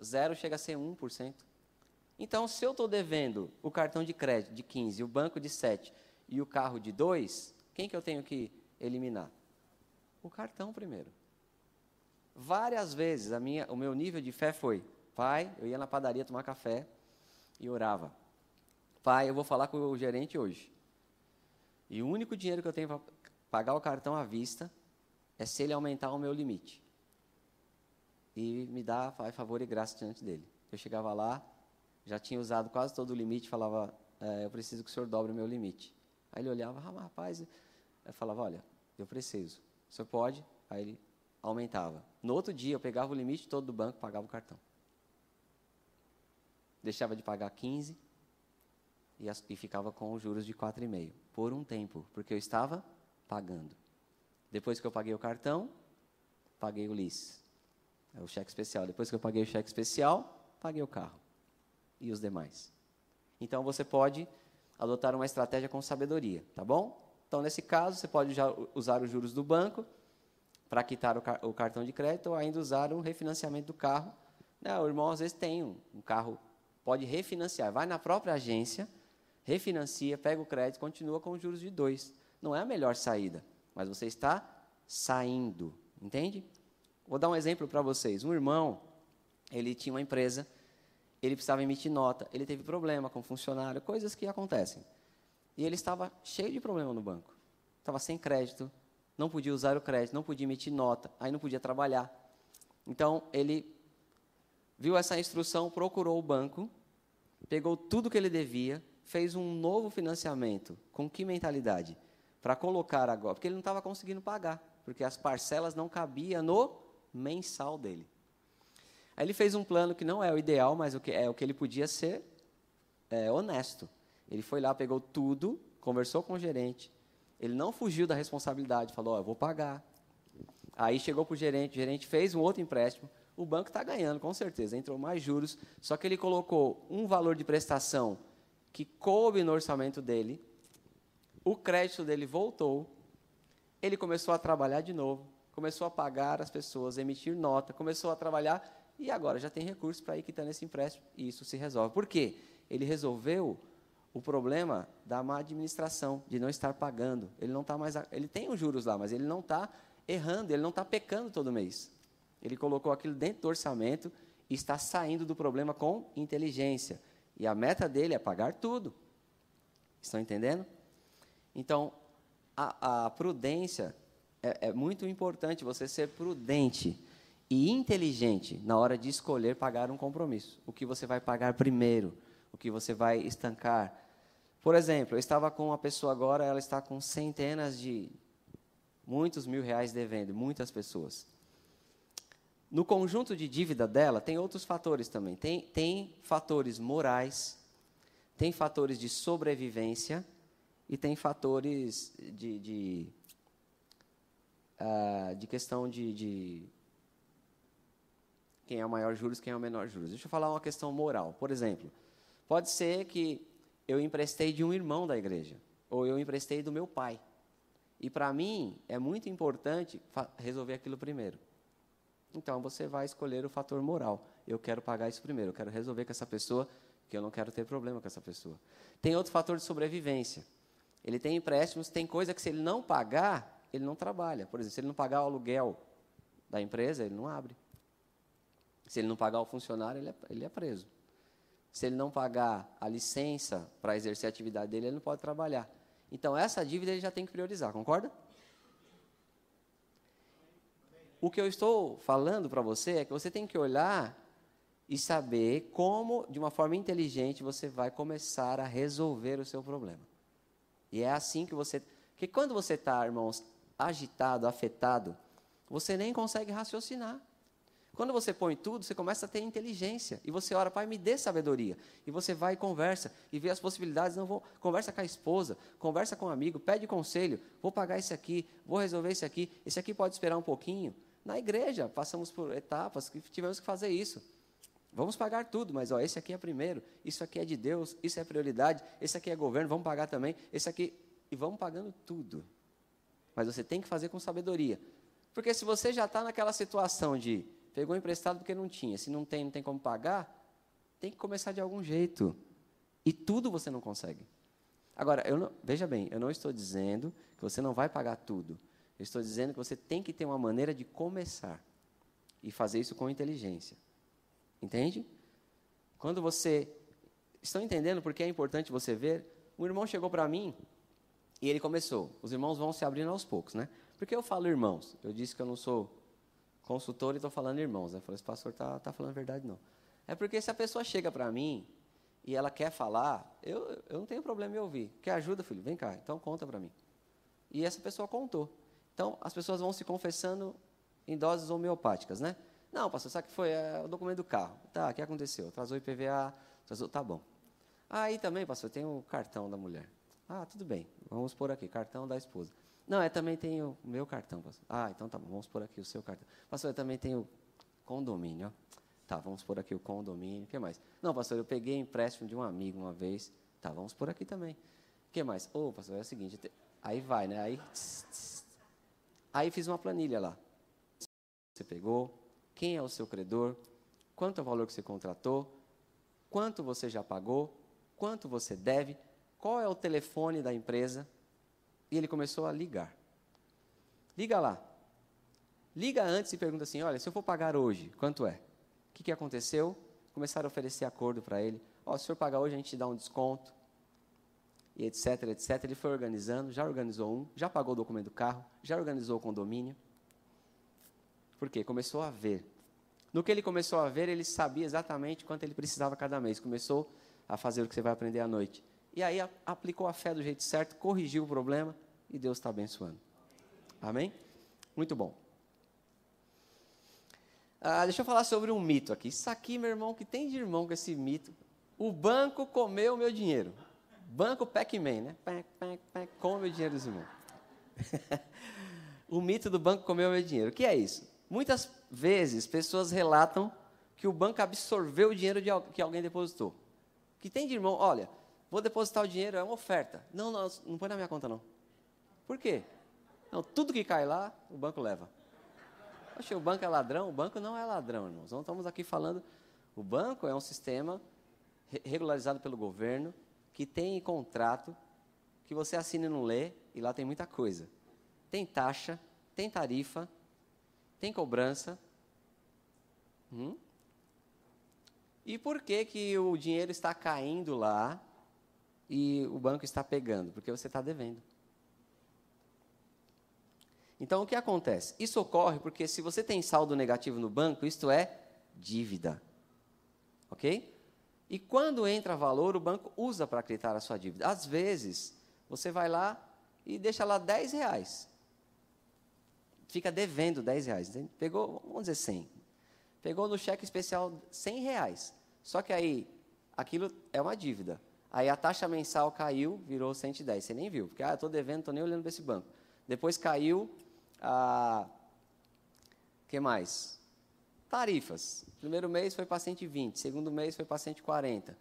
zero chega a ser 1%. Então, se eu estou devendo o cartão de crédito de 15, o banco de 7 e o carro de 2, quem que eu tenho que eliminar? O cartão primeiro. Várias vezes a minha, o meu nível de fé foi: Pai, eu ia na padaria tomar café e orava. Pai, eu vou falar com o gerente hoje. E o único dinheiro que eu tenho para pagar o cartão à vista é se ele aumentar o meu limite. E me dá favor e graça diante dele. Eu chegava lá, já tinha usado quase todo o limite, falava: é, Eu preciso que o senhor dobre o meu limite. Aí ele olhava: ah, Rapaz, eu falava: Olha, eu preciso. O senhor pode? Aí ele aumentava. No outro dia, eu pegava o limite todo do banco, pagava o cartão. Deixava de pagar 15 e, e ficava com os juros de 4,5 por um tempo, porque eu estava pagando. Depois que eu paguei o cartão, paguei o lease, é o cheque especial. Depois que eu paguei o cheque especial, paguei o carro e os demais. Então você pode adotar uma estratégia com sabedoria, tá bom? Então nesse caso você pode usar os juros do banco para quitar o, car o, cartão de crédito ou ainda usar um refinanciamento do carro. Né, o irmão às vezes tem um, um carro, pode refinanciar, vai na própria agência, refinancia, pega o crédito, continua com os juros de dois. Não é a melhor saída, mas você está saindo, entende? Vou dar um exemplo para vocês. Um irmão, ele tinha uma empresa, ele precisava emitir nota, ele teve problema com funcionário, coisas que acontecem. E ele estava cheio de problema no banco. Estava sem crédito, não podia usar o crédito, não podia emitir nota, aí não podia trabalhar. Então, ele viu essa instrução, procurou o banco, pegou tudo que ele devia, fez um novo financiamento. Com que mentalidade? Para colocar agora, porque ele não estava conseguindo pagar, porque as parcelas não cabiam no mensal dele. Aí ele fez um plano que não é o ideal, mas o que é o que ele podia ser é, honesto. Ele foi lá, pegou tudo, conversou com o gerente, ele não fugiu da responsabilidade, falou: oh, eu vou pagar. Aí chegou para o gerente, o gerente fez um outro empréstimo. O banco está ganhando, com certeza, entrou mais juros, só que ele colocou um valor de prestação que coube no orçamento dele, o crédito dele voltou, ele começou a trabalhar de novo, começou a pagar as pessoas, emitir nota, começou a trabalhar e agora já tem recurso para ir quitando esse empréstimo e isso se resolve. Por quê? Ele resolveu o problema da má administração, de não estar pagando. Ele não está mais, ele tem os juros lá, mas ele não está errando, ele não está pecando todo mês. Ele colocou aquilo dentro do orçamento e está saindo do problema com inteligência. E a meta dele é pagar tudo. Estão entendendo? Então, a, a prudência é, é muito importante você ser prudente e inteligente na hora de escolher pagar um compromisso. O que você vai pagar primeiro, o que você vai estancar. Por exemplo, eu estava com uma pessoa agora, ela está com centenas de, muitos mil reais devendo, muitas pessoas. No conjunto de dívida dela, tem outros fatores também. Tem, tem fatores morais, tem fatores de sobrevivência e tem fatores de, de, uh, de questão de, de quem é o maior juros, quem é o menor juros. Deixa eu falar uma questão moral. Por exemplo, pode ser que eu emprestei de um irmão da igreja, ou eu emprestei do meu pai. E para mim é muito importante resolver aquilo primeiro. Então você vai escolher o fator moral. Eu quero pagar isso primeiro, eu quero resolver com essa pessoa, que eu não quero ter problema com essa pessoa. Tem outro fator de sobrevivência. Ele tem empréstimos, tem coisa que se ele não pagar, ele não trabalha. Por exemplo, se ele não pagar o aluguel da empresa, ele não abre. Se ele não pagar o funcionário, ele é, ele é preso. Se ele não pagar a licença para exercer a atividade dele, ele não pode trabalhar. Então, essa dívida ele já tem que priorizar, concorda? O que eu estou falando para você é que você tem que olhar e saber como, de uma forma inteligente, você vai começar a resolver o seu problema. E é assim que você. Porque quando você está, irmãos, agitado, afetado, você nem consegue raciocinar. Quando você põe tudo, você começa a ter inteligência. E você ora, Pai, me dê sabedoria. E você vai e conversa, e vê as possibilidades. Não vou, conversa com a esposa, conversa com um amigo, pede conselho. Vou pagar esse aqui, vou resolver esse aqui. Esse aqui pode esperar um pouquinho. Na igreja, passamos por etapas que tivemos que fazer isso. Vamos pagar tudo, mas ó, esse aqui é primeiro, isso aqui é de Deus, isso é prioridade, esse aqui é governo, vamos pagar também, esse aqui. E vamos pagando tudo. Mas você tem que fazer com sabedoria. Porque se você já está naquela situação de Pegou emprestado porque não tinha. Se não tem, não tem como pagar, tem que começar de algum jeito. E tudo você não consegue. Agora, não, veja bem, eu não estou dizendo que você não vai pagar tudo. Eu estou dizendo que você tem que ter uma maneira de começar e fazer isso com inteligência. Entende? Quando você. Estão entendendo por que é importante você ver? Um irmão chegou para mim e ele começou. Os irmãos vão se abrindo aos poucos, né? Porque eu falo irmãos. Eu disse que eu não sou consultor e estou falando irmãos. Né? Eu falei, esse pastor está tá falando a verdade, não. É porque se a pessoa chega para mim e ela quer falar, eu, eu não tenho problema em ouvir. Quer ajuda, filho? Vem cá, então conta para mim. E essa pessoa contou. Então, as pessoas vão se confessando em doses homeopáticas, né? Não, pastor, sabe o que foi? É o documento do carro. Tá, o que aconteceu? Atrasou o IPVA, atrasou, tá bom. Aí também, pastor, tem o cartão da mulher. Ah, tudo bem, vamos pôr aqui, cartão da esposa. Não, eu também tenho o meu cartão, pastor. Ah, então tá bom, vamos pôr aqui o seu cartão. Pastor, eu também tenho condomínio. Tá, vamos pôr aqui o condomínio. O que mais? Não, pastor, eu peguei empréstimo de um amigo uma vez. Tá, vamos pôr aqui também. O que mais? Ô, oh, pastor, é o seguinte. Aí vai, né? Aí, tss, tss. aí fiz uma planilha lá. Você pegou, quem é o seu credor, quanto é o valor que você contratou, quanto você já pagou, quanto você deve, qual é o telefone da empresa, e ele começou a ligar. Liga lá. Liga antes e pergunta assim: olha, se eu for pagar hoje, quanto é? O que, que aconteceu? Começaram a oferecer acordo para ele. Oh, se o senhor pagar hoje, a gente dá um desconto. E etc, etc. Ele foi organizando, já organizou um, já pagou o documento do carro, já organizou o condomínio. Por quê? Começou a ver. No que ele começou a ver, ele sabia exatamente quanto ele precisava cada mês. Começou a fazer o que você vai aprender à noite. E aí a, aplicou a fé do jeito certo, corrigiu o problema e Deus está abençoando. Amém? Muito bom. Ah, deixa eu falar sobre um mito aqui. Isso aqui, meu irmão, que tem de irmão com esse mito. O banco comeu meu dinheiro. Banco Pac-Man, né? Pac, pac, pac, come meu dinheiro dos irmãos. <laughs> o mito do banco comeu meu dinheiro. O que é isso? Muitas vezes pessoas relatam que o banco absorveu o dinheiro de, que alguém depositou. Que tem de irmão, olha, vou depositar o dinheiro, é uma oferta. Não, não, não põe na minha conta não. Por quê? Não, tudo que cai lá, o banco leva. Oxe, o banco é ladrão? O banco não é ladrão, irmãos. Não estamos aqui falando. O banco é um sistema regularizado pelo governo que tem contrato que você assina e não lê, e lá tem muita coisa. Tem taxa, tem tarifa, tem cobrança. Hum? E por que, que o dinheiro está caindo lá e o banco está pegando? Porque você está devendo. Então, o que acontece? Isso ocorre porque se você tem saldo negativo no banco, isto é dívida. Ok? E quando entra valor, o banco usa para acreditar a sua dívida. Às vezes, você vai lá e deixa lá 10 reais. Fica devendo 10 reais. Pegou, vamos dizer 100. Pegou no cheque especial 100 reais. Só que aí, aquilo é uma dívida. Aí a taxa mensal caiu, virou 110. Você nem viu, porque ah, estou devendo, estou nem olhando para esse banco. Depois caiu ah, que mais? Tarifas. Primeiro mês foi para 120, segundo mês foi para 140,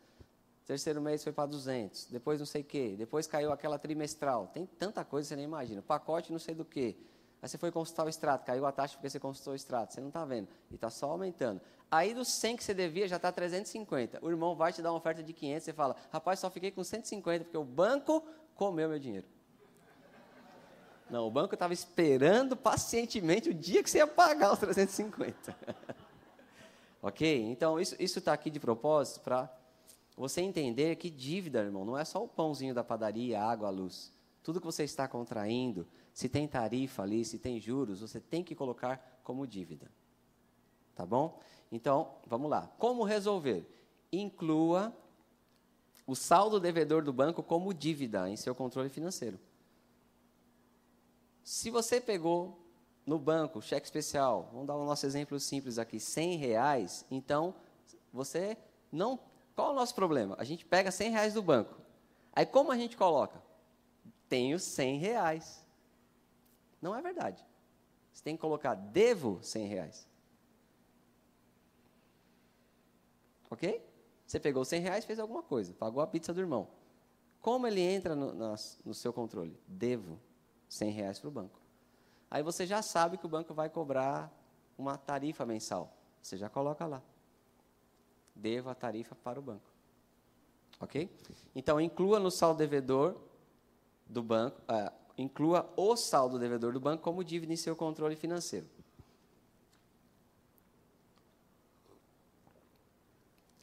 terceiro mês foi para 200, depois não sei o quê, depois caiu aquela trimestral. Tem tanta coisa que você nem imagina. Pacote não sei do quê. Aí você foi consultar o extrato, caiu a taxa porque você consultou o extrato. Você não está vendo. E está só aumentando. Aí dos 100 que você devia, já está 350. O irmão vai te dar uma oferta de 500, você fala, rapaz, só fiquei com 150 porque o banco comeu meu dinheiro. Não, o banco estava esperando pacientemente o dia que você ia pagar os 350. <laughs> ok? Então, isso está aqui de propósito para você entender que dívida, irmão, não é só o pãozinho da padaria, a água, a luz. Tudo que você está contraindo, se tem tarifa ali, se tem juros, você tem que colocar como dívida. Tá bom? Então, vamos lá. Como resolver? Inclua o saldo devedor do banco como dívida em seu controle financeiro. Se você pegou no banco cheque especial, vamos dar o nosso exemplo simples aqui, 100 reais, então você não. Qual é o nosso problema? A gente pega 100 reais do banco. Aí como a gente coloca? Tenho 100 reais. Não é verdade. Você tem que colocar devo 100 reais. Ok? Você pegou 100 reais, fez alguma coisa, pagou a pizza do irmão. Como ele entra no, no seu controle? Devo 100 reais para o banco. Aí você já sabe que o banco vai cobrar uma tarifa mensal. Você já coloca lá. Devo a tarifa para o banco. Ok? Então, inclua no saldo devedor do banco, uh, inclua o saldo devedor do banco como dívida em seu controle financeiro.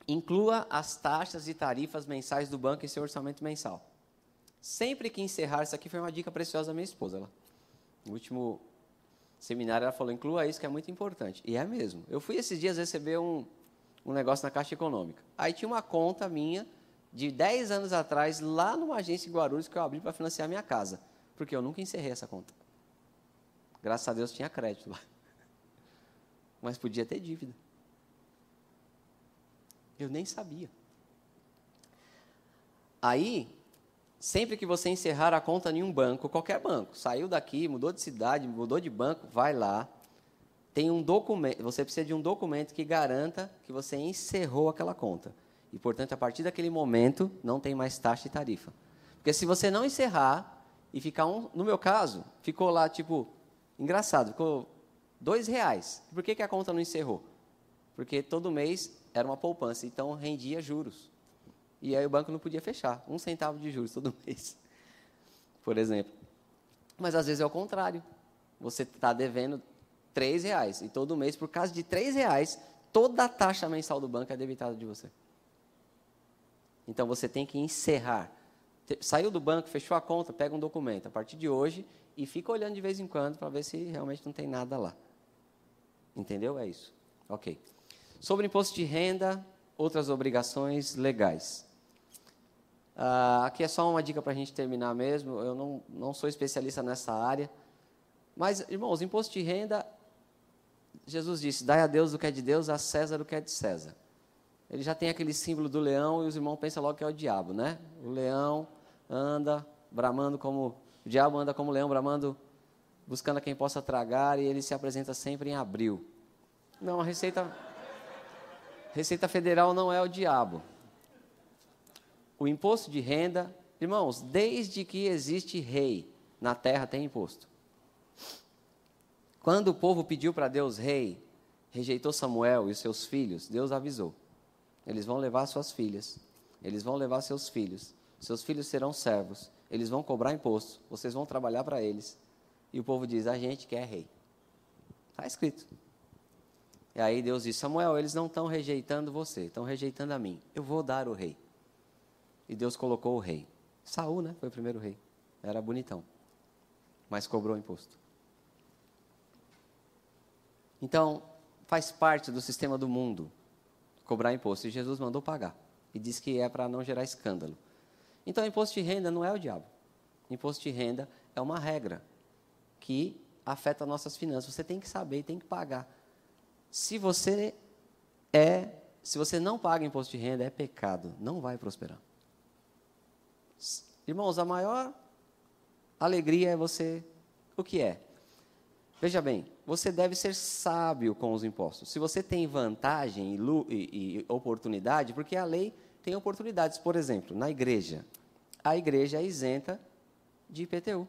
Inclua as taxas e tarifas mensais do banco em seu orçamento mensal. Sempre que encerrar, isso aqui foi uma dica preciosa da minha esposa. Ela, no último seminário, ela falou: inclua isso, que é muito importante. E é mesmo. Eu fui esses dias receber um, um negócio na Caixa Econômica. Aí tinha uma conta minha, de 10 anos atrás, lá numa agência em Guarulhos, que eu abri para financiar minha casa. Porque eu nunca encerrei essa conta. Graças a Deus tinha crédito lá. <laughs> Mas podia ter dívida. Eu nem sabia. Aí, Sempre que você encerrar a conta em um banco, qualquer banco, saiu daqui, mudou de cidade, mudou de banco, vai lá. Tem um documento, você precisa de um documento que garanta que você encerrou aquela conta. E, portanto, a partir daquele momento, não tem mais taxa e tarifa. Porque se você não encerrar e ficar um, no meu caso, ficou lá tipo, engraçado, ficou dois reais. Por que, que a conta não encerrou? Porque todo mês era uma poupança, então rendia juros. E aí o banco não podia fechar. Um centavo de juros todo <laughs> mês, por exemplo. Mas às vezes é o contrário. Você está devendo três reais. E todo mês, por causa de três reais, toda a taxa mensal do banco é debitada de você. Então você tem que encerrar. Saiu do banco, fechou a conta, pega um documento a partir de hoje e fica olhando de vez em quando para ver se realmente não tem nada lá. Entendeu? É isso. Ok. Sobre imposto de renda, outras obrigações legais. Uh, aqui é só uma dica para a gente terminar mesmo. Eu não, não sou especialista nessa área. Mas, irmãos, imposto de renda, Jesus disse: dai a Deus o que é de Deus, a César o que é de César. Ele já tem aquele símbolo do leão e os irmãos pensam logo que é o diabo, né? O leão anda bramando como. O diabo anda como leão, bramando, buscando a quem possa tragar, e ele se apresenta sempre em abril. Não, a Receita. Receita Federal não é o diabo o imposto de renda, irmãos, desde que existe rei na terra tem imposto. Quando o povo pediu para Deus rei, rejeitou Samuel e os seus filhos, Deus avisou. Eles vão levar suas filhas, eles vão levar seus filhos, seus filhos serão servos, eles vão cobrar imposto, vocês vão trabalhar para eles. E o povo diz: A gente quer rei. Está escrito. E aí Deus diz: Samuel, eles não estão rejeitando você, estão rejeitando a mim. Eu vou dar o rei. E Deus colocou o rei. Saul, né? Foi o primeiro rei. Era bonitão. Mas cobrou imposto. Então, faz parte do sistema do mundo cobrar imposto. E Jesus mandou pagar. E diz que é para não gerar escândalo. Então, imposto de renda não é o diabo. Imposto de renda é uma regra que afeta nossas finanças. Você tem que saber, tem que pagar. Se você é, se você não paga imposto de renda, é pecado, não vai prosperar. Irmãos, a maior alegria é você o que é? Veja bem, você deve ser sábio com os impostos. Se você tem vantagem e, e, e oportunidade, porque a lei tem oportunidades. Por exemplo, na igreja, a igreja é isenta de IPTU.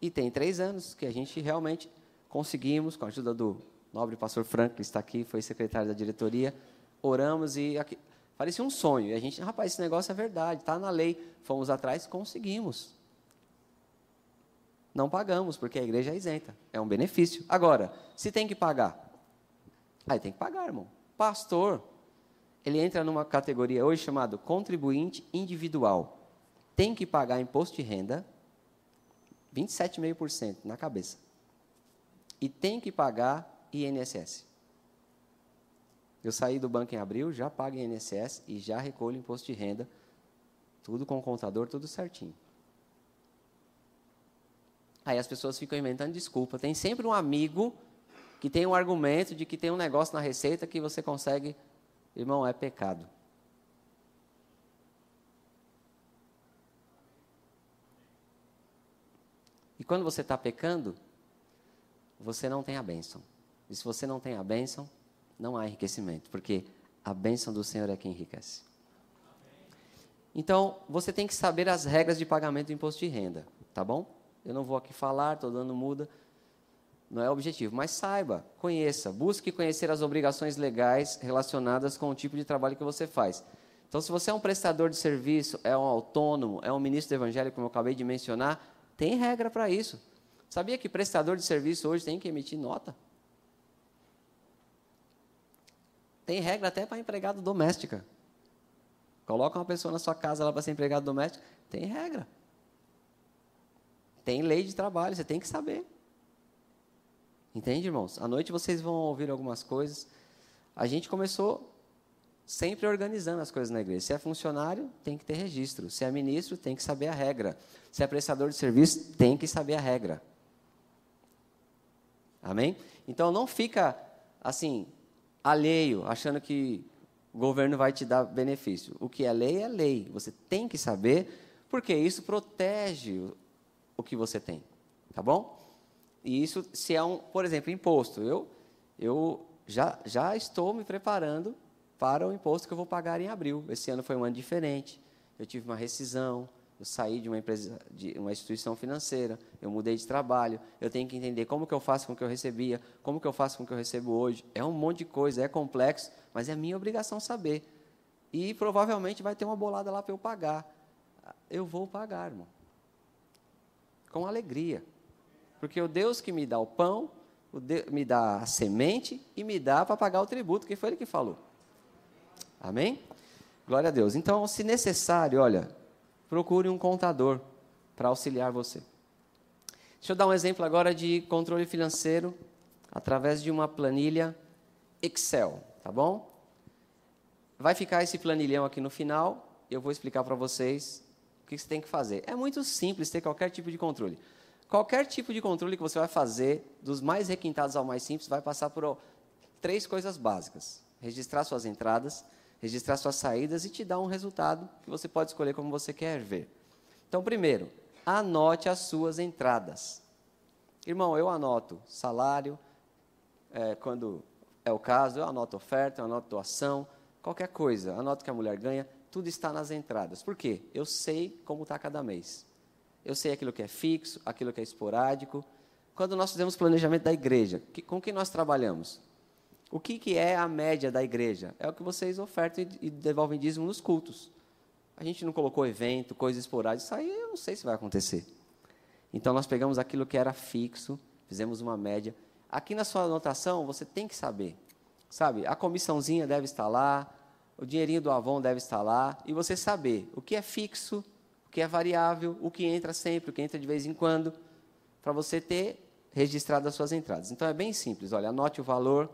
E tem três anos que a gente realmente conseguimos, com a ajuda do nobre pastor Frank, que está aqui, foi secretário da diretoria, oramos e aqui, parecia um sonho. E a gente, rapaz, esse negócio é verdade, está na lei. Fomos atrás, conseguimos. Não pagamos, porque a igreja é isenta. É um benefício. Agora, se tem que pagar, aí tem que pagar, irmão. Pastor, ele entra numa categoria hoje chamada contribuinte individual. Tem que pagar imposto de renda, 27,5% na cabeça. E tem que pagar INSS. Eu saí do banco em abril, já pago INSS e já recolho imposto de renda, tudo com o contador, tudo certinho. Aí as pessoas ficam inventando desculpa. Tem sempre um amigo que tem um argumento de que tem um negócio na receita que você consegue. Irmão, é pecado. E quando você está pecando, você não tem a bênção. E se você não tem a bênção, não há enriquecimento, porque a bênção do Senhor é quem enriquece. Então, você tem que saber as regras de pagamento do imposto de renda, tá bom? Eu não vou aqui falar, estou dando muda. Não é o objetivo, mas saiba, conheça, busque conhecer as obrigações legais relacionadas com o tipo de trabalho que você faz. Então, se você é um prestador de serviço, é um autônomo, é um ministro do evangelho, como eu acabei de mencionar, tem regra para isso. Sabia que prestador de serviço hoje tem que emitir nota? Tem regra até para empregado doméstica. Coloca uma pessoa na sua casa lá para ser empregado doméstico, tem regra. Tem lei de trabalho, você tem que saber. Entende, irmãos? À noite vocês vão ouvir algumas coisas. A gente começou sempre organizando as coisas na igreja. Se é funcionário, tem que ter registro. Se é ministro, tem que saber a regra. Se é prestador de serviço, tem que saber a regra. Amém? Então não fica assim, alheio, achando que o governo vai te dar benefício. O que é lei é lei. Você tem que saber, porque isso protege o que você tem, tá bom? E isso, se é um, por exemplo, imposto, eu, eu já, já estou me preparando para o imposto que eu vou pagar em abril. Esse ano foi um ano diferente. Eu tive uma rescisão, eu saí de uma empresa, de uma instituição financeira, eu mudei de trabalho, eu tenho que entender como que eu faço com o que eu recebia, como que eu faço com o que eu recebo hoje. É um monte de coisa, é complexo, mas é minha obrigação saber. E provavelmente vai ter uma bolada lá para eu pagar. Eu vou pagar, irmão com alegria. Porque o Deus que me dá o pão, o Deus, me dá a semente e me dá para pagar o tributo, que foi ele que falou. Amém? Glória a Deus. Então, se necessário, olha, procure um contador para auxiliar você. Deixa eu dar um exemplo agora de controle financeiro através de uma planilha Excel, tá bom? Vai ficar esse planilhão aqui no final, eu vou explicar para vocês que você tem que fazer? É muito simples ter qualquer tipo de controle. Qualquer tipo de controle que você vai fazer, dos mais requintados ao mais simples, vai passar por três coisas básicas: registrar suas entradas, registrar suas saídas e te dar um resultado que você pode escolher como você quer ver. Então, primeiro, anote as suas entradas. Irmão, eu anoto salário, é, quando é o caso, eu anoto oferta, eu anoto doação, qualquer coisa. Anoto que a mulher ganha, tudo está nas entradas. Por quê? Eu sei como está cada mês. Eu sei aquilo que é fixo, aquilo que é esporádico. Quando nós fizemos planejamento da igreja, que, com que nós trabalhamos? O que, que é a média da igreja? É o que vocês ofertam e, devolvem dízimo nos cultos. A gente não colocou evento, coisa esporádica, isso aí eu não sei se vai acontecer. Então nós pegamos aquilo que era fixo, fizemos uma média. Aqui na sua anotação você tem que saber, sabe? A comissãozinha deve estar lá, o dinheirinho do Avon deve estar lá, e você saber o que é fixo, o que é variável, o que entra sempre, o que entra de vez em quando, para você ter registrado as suas entradas. Então é bem simples, olha, anote o valor.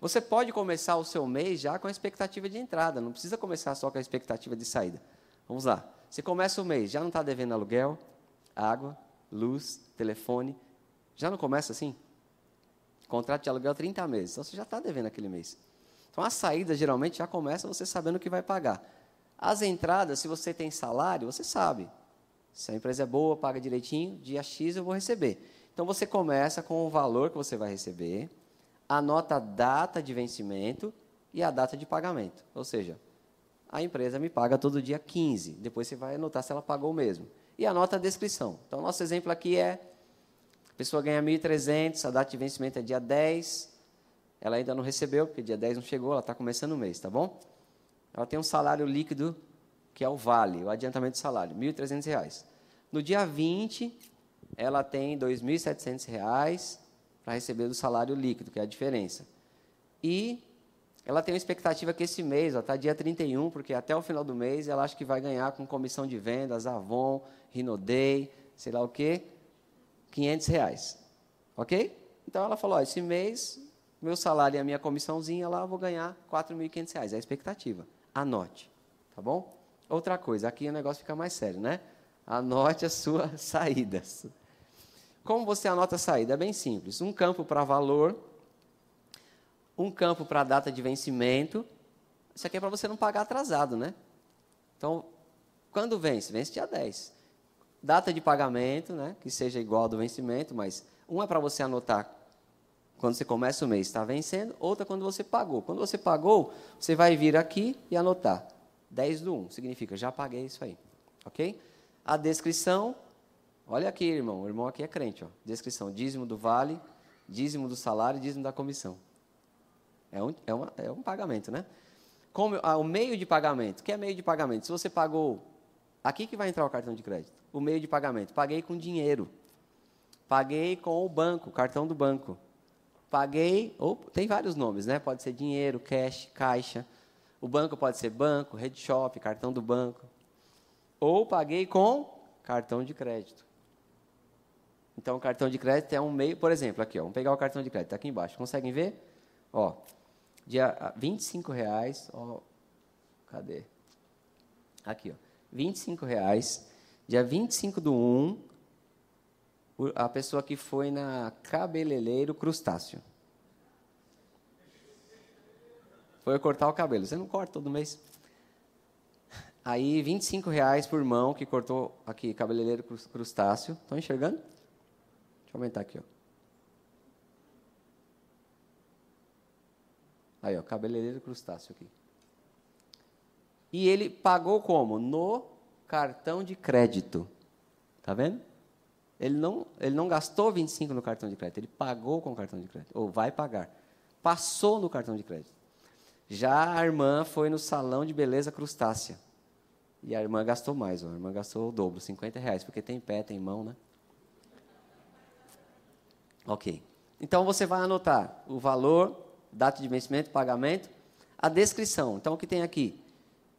Você pode começar o seu mês já com a expectativa de entrada, não precisa começar só com a expectativa de saída. Vamos lá. Você começa o mês, já não está devendo aluguel, água, luz, telefone. Já não começa assim? Contrato de aluguel 30 meses, então você já está devendo aquele mês. Então a saída geralmente já começa você sabendo o que vai pagar. As entradas, se você tem salário, você sabe. Se a empresa é boa, paga direitinho, dia X eu vou receber. Então você começa com o valor que você vai receber, anota a data de vencimento e a data de pagamento. Ou seja, a empresa me paga todo dia 15, depois você vai anotar se ela pagou mesmo e anota a descrição. Então, nosso exemplo aqui é: a pessoa ganha 1.300, a data de vencimento é dia 10, ela ainda não recebeu, porque dia 10 não chegou, ela está começando o mês, tá bom? Ela tem um salário líquido, que é o vale, o adiantamento de salário, R$ 1.300. No dia 20, ela tem R$ 2.700 para receber do salário líquido, que é a diferença. E ela tem uma expectativa que esse mês, está dia 31, porque até o final do mês ela acha que vai ganhar com comissão de vendas, Avon, Rinodei, sei lá o quê, 500 reais. Ok? Então ela falou: ó, esse mês, meu salário e a minha comissãozinha lá, eu vou ganhar 4.500 reais. É a expectativa. Anote. Tá bom? Outra coisa, aqui o negócio fica mais sério, né? Anote as suas <laughs> saídas. Como você anota a saída? É bem simples. Um campo para valor um campo para data de vencimento. Isso aqui é para você não pagar atrasado, né? Então, quando vence? Vence dia 10. Data de pagamento, né? Que seja igual ao do vencimento, mas um é para você anotar quando você começa o mês, está vencendo, outra quando você pagou. Quando você pagou, você vai vir aqui e anotar. 10 do 1, significa já paguei isso aí. Ok? A descrição, olha aqui, irmão. O irmão aqui é crente. Ó. Descrição: dízimo do vale, dízimo do salário, dízimo da comissão. É um, é, uma, é um pagamento, né? Como, ah, o meio de pagamento. O que é meio de pagamento? Se você pagou. Aqui que vai entrar o cartão de crédito. O meio de pagamento. Paguei com dinheiro. Paguei com o banco, cartão do banco. Paguei. Ou, tem vários nomes, né? Pode ser dinheiro, cash, caixa. O banco pode ser banco, rede shop, cartão do banco. Ou paguei com cartão de crédito. Então, o cartão de crédito é um meio, por exemplo, aqui, ó, vamos pegar o cartão de crédito, está aqui embaixo. Conseguem ver? Ó, dia 25 reais, ó, cadê? Aqui, ó, 25 reais, dia 25 do 1, a pessoa que foi na cabeleireiro crustáceo. Foi cortar o cabelo. Você não corta todo mês? Aí, 25 reais por mão que cortou aqui, cabeleireiro crustáceo. Estão enxergando? Deixa eu aumentar aqui, ó. Aí, ó, cabeleireiro crustáceo aqui. E ele pagou como? No cartão de crédito. Tá vendo? Ele não, ele não gastou 25 no cartão de crédito, ele pagou com o cartão de crédito, ou vai pagar. Passou no cartão de crédito. Já a irmã foi no salão de beleza crustácea. E a irmã gastou mais, ó. a irmã gastou o dobro, 50 reais, porque tem pé, tem mão, né? Ok. Então você vai anotar o valor data de vencimento, pagamento, a descrição. Então, o que tem aqui?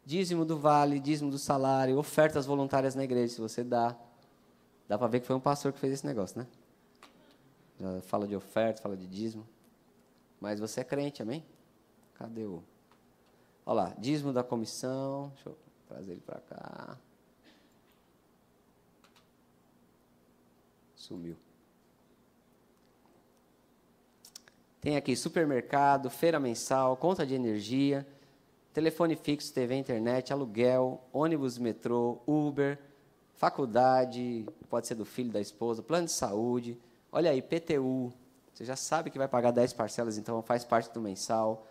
Dízimo do vale, dízimo do salário, ofertas voluntárias na igreja, se você dá. Dá para ver que foi um pastor que fez esse negócio, né? Já fala de oferta, fala de dízimo. Mas você é crente, amém? Cadê o. Olha lá, dízimo da comissão. Deixa eu trazer ele para cá. Sumiu. Tem aqui supermercado, feira mensal, conta de energia, telefone fixo, TV, internet, aluguel, ônibus, metrô, Uber, faculdade, pode ser do filho, da esposa, plano de saúde. Olha aí, PTU. Você já sabe que vai pagar 10 parcelas, então faz parte do mensal.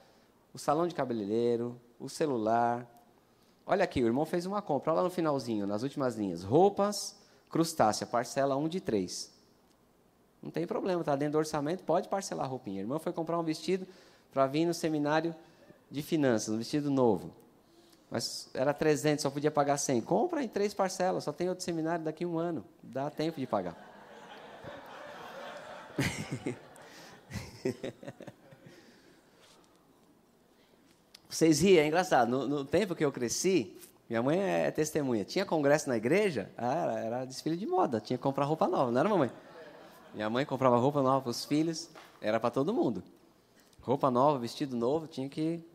O salão de cabeleireiro, o celular. Olha aqui, o irmão fez uma compra, olha lá no finalzinho, nas últimas linhas. Roupas, crustácea, parcela 1 de 3. Não tem problema, está dentro do orçamento, pode parcelar a roupinha. A irmã foi comprar um vestido para vir no seminário de finanças, um vestido novo. Mas era 300, só podia pagar 100. Compra em três parcelas, só tem outro seminário daqui a um ano. Dá tempo de pagar. <laughs> Vocês riem, é engraçado. No, no, tempo que eu cresci, minha mãe é testemunha. Tinha congresso na igreja, ah, era, era desfile de moda. Tinha que comprar roupa nova, não era, mamãe? Minha mãe comprava roupa nova para os filhos, era para todo mundo. Roupa nova, vestido novo, tinha que.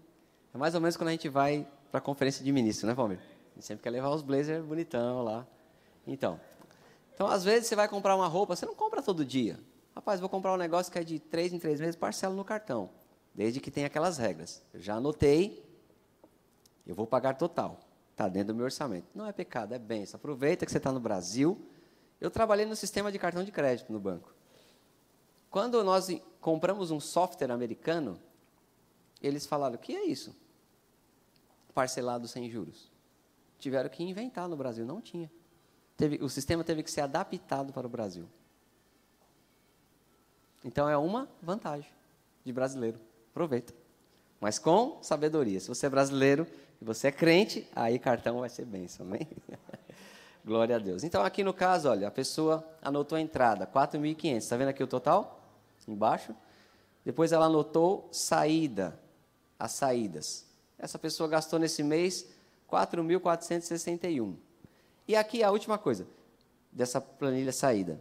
É mais ou menos quando a gente vai para a conferência de ministro, né, Palmeira? A gente sempre quer levar os blazers bonitão lá. Então, então, às vezes você vai comprar uma roupa, você não compra todo dia. Rapaz, vou comprar um negócio que é de três em três meses, parcela no cartão. Desde que tenha aquelas regras. Eu já anotei, eu vou pagar total. Está dentro do meu orçamento. Não é pecado, é benção. Aproveita que você está no Brasil. Eu trabalhei no sistema de cartão de crédito no banco. Quando nós compramos um software americano, eles falaram: o que é isso? Parcelado sem juros. Tiveram que inventar no Brasil, não tinha. Teve, o sistema teve que ser adaptado para o Brasil. Então é uma vantagem de brasileiro. Aproveita. Mas com sabedoria. Se você é brasileiro e você é crente, aí cartão vai ser bênção, amém? <laughs> Glória a Deus. Então aqui no caso, olha, a pessoa anotou a entrada, 4.500. Está vendo aqui o total? Embaixo. Depois ela anotou saída, as saídas. Essa pessoa gastou nesse mês 4.461. E aqui a última coisa dessa planilha saída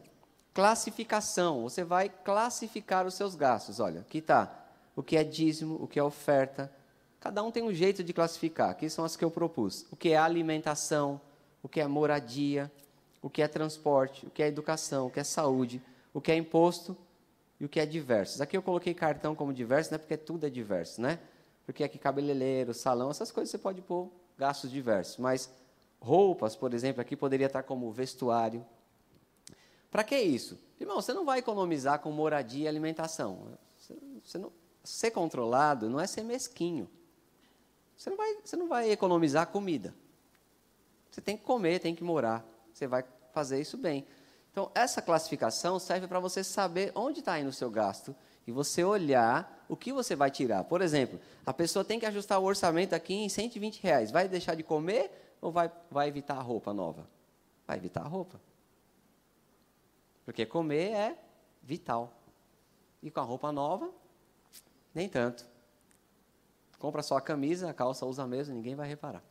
classificação. Você vai classificar os seus gastos. Olha, aqui está o que é dízimo, o que é oferta. Cada um tem um jeito de classificar. Aqui são as que eu propus. O que é alimentação, o que é moradia, o que é transporte, o que é educação, o que é saúde, o que é imposto e o que é diversos. Aqui eu coloquei cartão como diverso, não é porque tudo é diverso, né? Porque aqui cabeleireiro, salão, essas coisas você pode pôr gastos diversos. Mas roupas, por exemplo, aqui poderia estar como vestuário, para que isso? Irmão, você não vai economizar com moradia e alimentação. Você não, ser controlado não é ser mesquinho. Você não, vai, você não vai economizar comida. Você tem que comer, tem que morar. Você vai fazer isso bem. Então, essa classificação serve para você saber onde está indo o seu gasto e você olhar o que você vai tirar. Por exemplo, a pessoa tem que ajustar o orçamento aqui em 120 reais. Vai deixar de comer ou vai, vai evitar a roupa nova? Vai evitar a roupa. Porque comer é vital. E com a roupa nova, nem tanto. Compra só a camisa, a calça usa mesmo, ninguém vai reparar.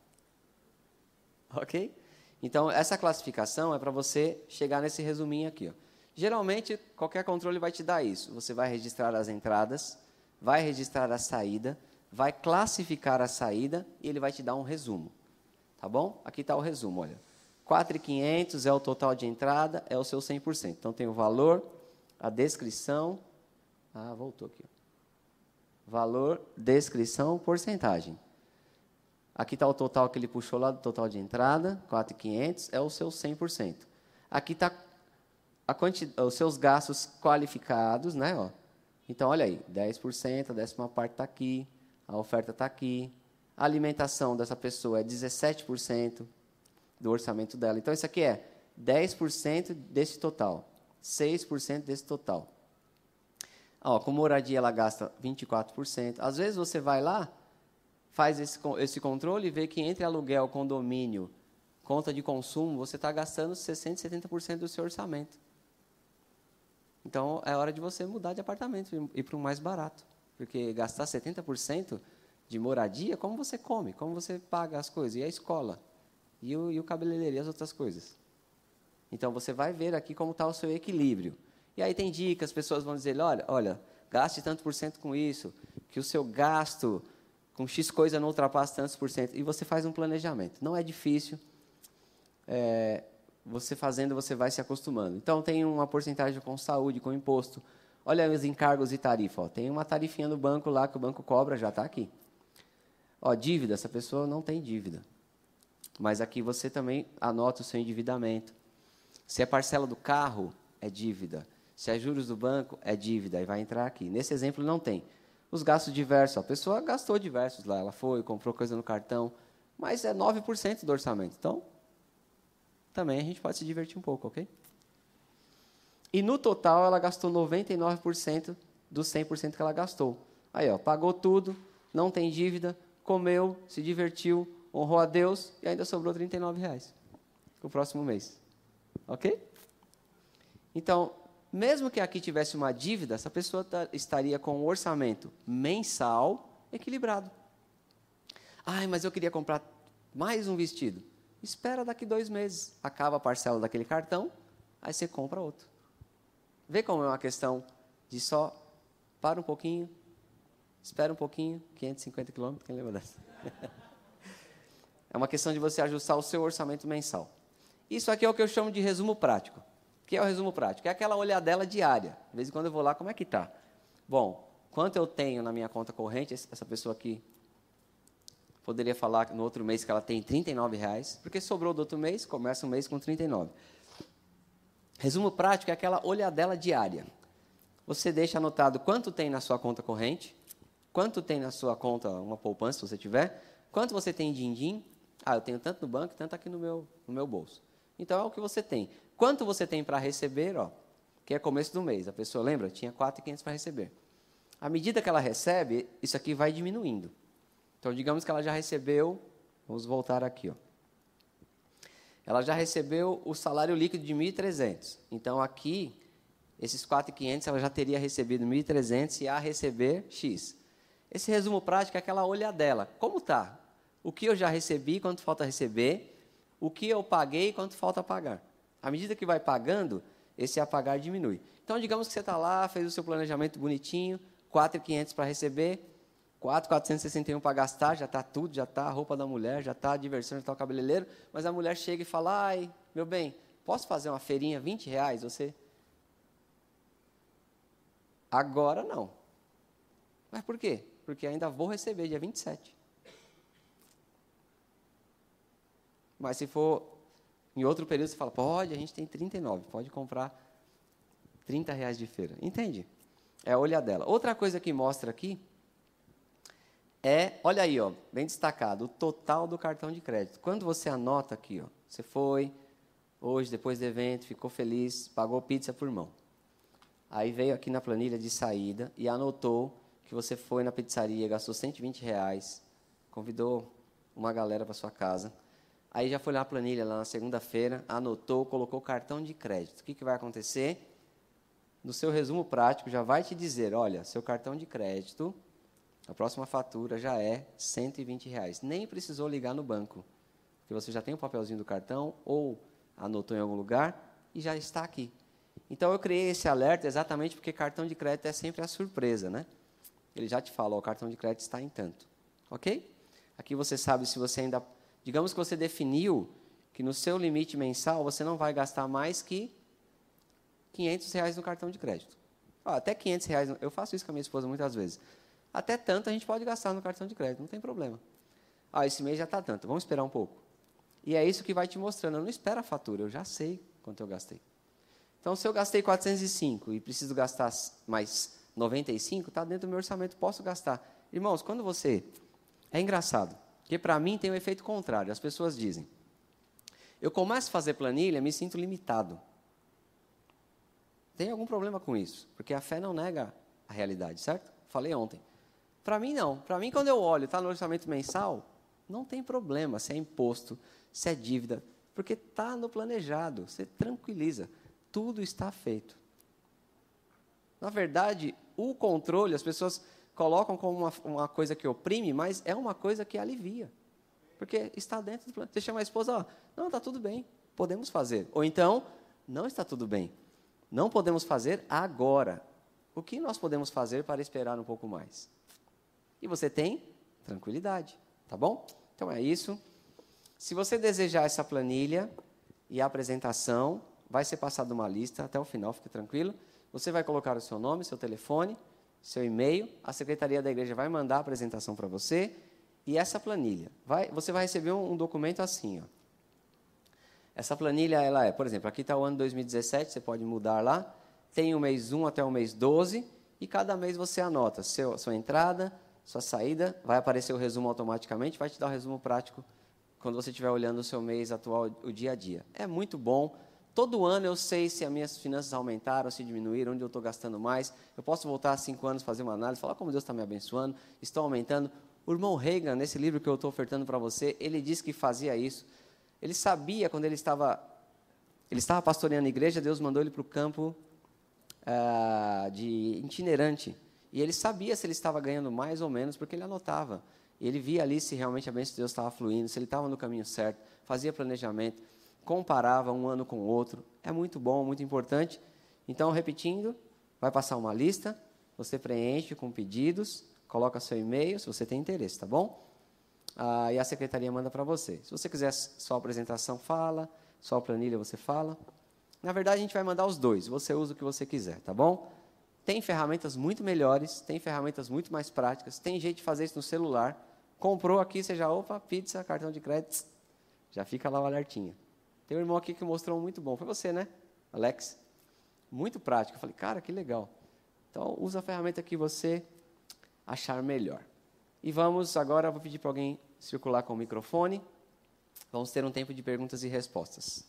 Ok? Então, essa classificação é para você chegar nesse resuminho aqui. Ó. Geralmente, qualquer controle vai te dar isso. Você vai registrar as entradas, vai registrar a saída, vai classificar a saída e ele vai te dar um resumo. Tá bom? Aqui está o resumo, olha. 4.500 é o total de entrada, é o seu 100%. Então tem o valor, a descrição. Ah, voltou aqui. Valor, descrição, porcentagem. Aqui está o total que ele puxou lá do total de entrada, 4.500, é o seu 100%. Aqui está os seus gastos qualificados, né? Ó. Então, olha aí, 10%, a décima parte está aqui, a oferta está aqui. A alimentação dessa pessoa é 17% do orçamento dela. Então, isso aqui é 10% desse total, 6% desse total. Ó, com moradia, ela gasta 24%. Às vezes, você vai lá, faz esse, esse controle e vê que entre aluguel, condomínio, conta de consumo, você está gastando 60%, 70% do seu orçamento. Então, é hora de você mudar de apartamento e ir para um mais barato. Porque gastar 70% de moradia, como você come, como você paga as coisas, e a escola e o, e o cabeleireiro e as outras coisas. Então você vai ver aqui como está o seu equilíbrio. E aí tem dicas, as pessoas vão dizer, olha, olha, gaste tanto por cento com isso, que o seu gasto com X coisa não ultrapasse tantos por cento. E você faz um planejamento. Não é difícil. É, você fazendo, você vai se acostumando. Então, tem uma porcentagem com saúde, com imposto. Olha os encargos e tarifa. Ó. Tem uma tarifinha no banco lá que o banco cobra, já está aqui. Ó, dívida, essa pessoa não tem dívida. Mas aqui você também anota o seu endividamento. Se é parcela do carro, é dívida. Se é juros do banco, é dívida. E vai entrar aqui. Nesse exemplo não tem. Os gastos diversos. A pessoa gastou diversos lá. Ela foi, comprou coisa no cartão. Mas é 9% do orçamento. Então, também a gente pode se divertir um pouco, ok? E no total ela gastou 99% dos 100% que ela gastou. Aí, ó, pagou tudo, não tem dívida, comeu, se divertiu, honrou a Deus e ainda sobrou 39 reais o próximo mês. Ok? Então, mesmo que aqui tivesse uma dívida, essa pessoa estaria com um orçamento mensal equilibrado. Ai, mas eu queria comprar mais um vestido. Espera daqui dois meses, acaba a parcela daquele cartão, aí você compra outro. Vê como é uma questão de só para um pouquinho, espera um pouquinho, 550 quilômetros, quem lembra dessa? <laughs> é uma questão de você ajustar o seu orçamento mensal. Isso aqui é o que eu chamo de resumo prático. O que é o resumo prático? É aquela olhadela diária. De vez em quando eu vou lá, como é que está? Bom, quanto eu tenho na minha conta corrente, essa pessoa aqui poderia falar no outro mês que ela tem 39 reais, porque sobrou do outro mês, começa o mês com 39. Resumo prático é aquela olhadela diária. Você deixa anotado quanto tem na sua conta corrente, quanto tem na sua conta, uma poupança, se você tiver, quanto você tem din-din. Ah, eu tenho tanto no banco, tanto aqui no meu, no meu bolso. Então, é o que você tem. Quanto você tem para receber, ó, que é começo do mês. A pessoa, lembra? Tinha 4.500 para receber. À medida que ela recebe, isso aqui vai diminuindo. Então, digamos que ela já recebeu, vamos voltar aqui, ó. Ela já recebeu o salário líquido de 1.300. Então, aqui, esses 4.500, ela já teria recebido 1.300 e a receber X. Esse resumo prático é aquela olhadela. Como está? O que eu já recebi, quanto falta receber? O que eu paguei, quanto falta pagar? À medida que vai pagando, esse a pagar diminui. Então, digamos que você está lá, fez o seu planejamento bonitinho, 4.500 para receber, 4,461 para gastar, já está tudo, já está a roupa da mulher, já está a diversão, já está o cabeleireiro, mas a mulher chega e fala, ai, meu bem, posso fazer uma feirinha, 20 reais, você... Agora não. Mas por quê? Porque ainda vou receber dia 27. Mas se for em outro período, você fala, pode, a gente tem 39, pode comprar 30 reais de feira. Entende? É a olhadela. Outra coisa que mostra aqui é, olha aí, ó, bem destacado, o total do cartão de crédito. Quando você anota aqui, ó, você foi hoje, depois do evento, ficou feliz, pagou pizza por mão. Aí veio aqui na planilha de saída e anotou que você foi na pizzaria, gastou 120 reais, convidou uma galera para sua casa. Aí já foi lá na planilha, lá na segunda-feira, anotou, colocou cartão de crédito. O que, que vai acontecer? No seu resumo prático, já vai te dizer, olha, seu cartão de crédito a próxima fatura já é 120 reais. Nem precisou ligar no banco, porque você já tem o papelzinho do cartão ou anotou em algum lugar e já está aqui. Então eu criei esse alerta exatamente porque cartão de crédito é sempre a surpresa, né? Ele já te fala, o cartão de crédito está em tanto, ok? Aqui você sabe se você ainda, digamos que você definiu que no seu limite mensal você não vai gastar mais que 500 reais no cartão de crédito. Até 500 reais, eu faço isso com a minha esposa muitas vezes. Até tanto a gente pode gastar no cartão de crédito, não tem problema. Ah, esse mês já está tanto, vamos esperar um pouco. E é isso que vai te mostrando. Eu não espero a fatura, eu já sei quanto eu gastei. Então, se eu gastei 405 e preciso gastar mais 95, está dentro do meu orçamento, posso gastar. Irmãos, quando você. É engraçado, porque para mim tem um efeito contrário. As pessoas dizem: eu começo a fazer planilha, me sinto limitado. Tem algum problema com isso? Porque a fé não nega a realidade, certo? Falei ontem. Para mim, não. Para mim, quando eu olho, está no orçamento mensal, não tem problema se é imposto, se é dívida, porque está no planejado. Você tranquiliza. Tudo está feito. Na verdade, o controle, as pessoas colocam como uma, uma coisa que oprime, mas é uma coisa que alivia. Porque está dentro do plano. Você chama a esposa, ó, não, está tudo bem, podemos fazer. Ou então, não está tudo bem. Não podemos fazer agora. O que nós podemos fazer para esperar um pouco mais? E você tem tranquilidade, tá bom? Então é isso. Se você desejar essa planilha e a apresentação, vai ser passada uma lista até o final, fique tranquilo. Você vai colocar o seu nome, seu telefone, seu e-mail, a secretaria da igreja vai mandar a apresentação para você e essa planilha. Vai, você vai receber um, um documento assim, ó. Essa planilha, ela é, por exemplo, aqui está o ano 2017, você pode mudar lá. Tem o mês 1 até o mês 12, e cada mês você anota seu, sua entrada, sua saída, vai aparecer o resumo automaticamente, vai te dar o resumo prático quando você estiver olhando o seu mês atual, o dia a dia. É muito bom. Todo ano eu sei se as minhas finanças aumentaram, se diminuíram, onde eu estou gastando mais. Eu posso voltar a cinco anos fazer uma análise, falar como Deus está me abençoando, estou aumentando. O irmão Reagan, nesse livro que eu estou ofertando para você, ele disse que fazia isso. Ele sabia quando ele estava ele estava pastoreando a igreja, Deus mandou ele para o campo uh, de itinerante. E ele sabia se ele estava ganhando mais ou menos, porque ele anotava. Ele via ali se realmente a bênção de Deus estava fluindo, se ele estava no caminho certo, fazia planejamento, comparava um ano com o outro. É muito bom, muito importante. Então, repetindo, vai passar uma lista, você preenche com pedidos, coloca seu e-mail, se você tem interesse, tá bom? Ah, e a secretaria manda para você. Se você quiser só apresentação, fala. Só planilha você fala. Na verdade, a gente vai mandar os dois. Você usa o que você quiser, tá bom? Tem ferramentas muito melhores, tem ferramentas muito mais práticas, tem jeito de fazer isso no celular. Comprou aqui, você já, opa, pizza, cartão de crédito, já fica lá o alertinha. Tem um irmão aqui que mostrou um muito bom. Foi você, né, Alex? Muito prático. Eu falei, cara, que legal. Então, usa a ferramenta que você achar melhor. E vamos agora, vou pedir para alguém circular com o microfone. Vamos ter um tempo de perguntas e respostas.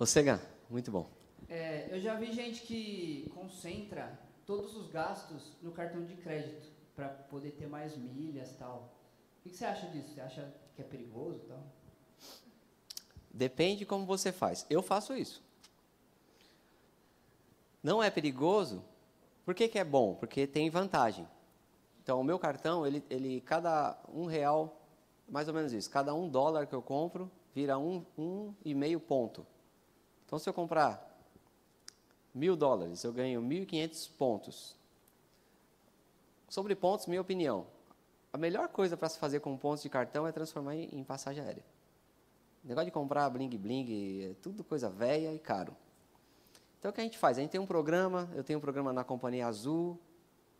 Você, Gá, muito bom. É, eu já vi gente que concentra todos os gastos no cartão de crédito para poder ter mais milhas tal. O que você acha disso? Você acha que é perigoso tal? Depende como você faz. Eu faço isso. Não é perigoso. Por que, que é bom? Porque tem vantagem. Então, o meu cartão, ele, ele cada um real, mais ou menos isso, cada um dólar que eu compro vira um, um e meio ponto. Então, se eu comprar mil dólares, eu ganho 1.500 pontos. Sobre pontos, minha opinião. A melhor coisa para se fazer com pontos de cartão é transformar em, em passagem aérea. O negócio de comprar bling bling é tudo coisa velha e caro. Então o que a gente faz? A gente tem um programa, eu tenho um programa na Companhia Azul,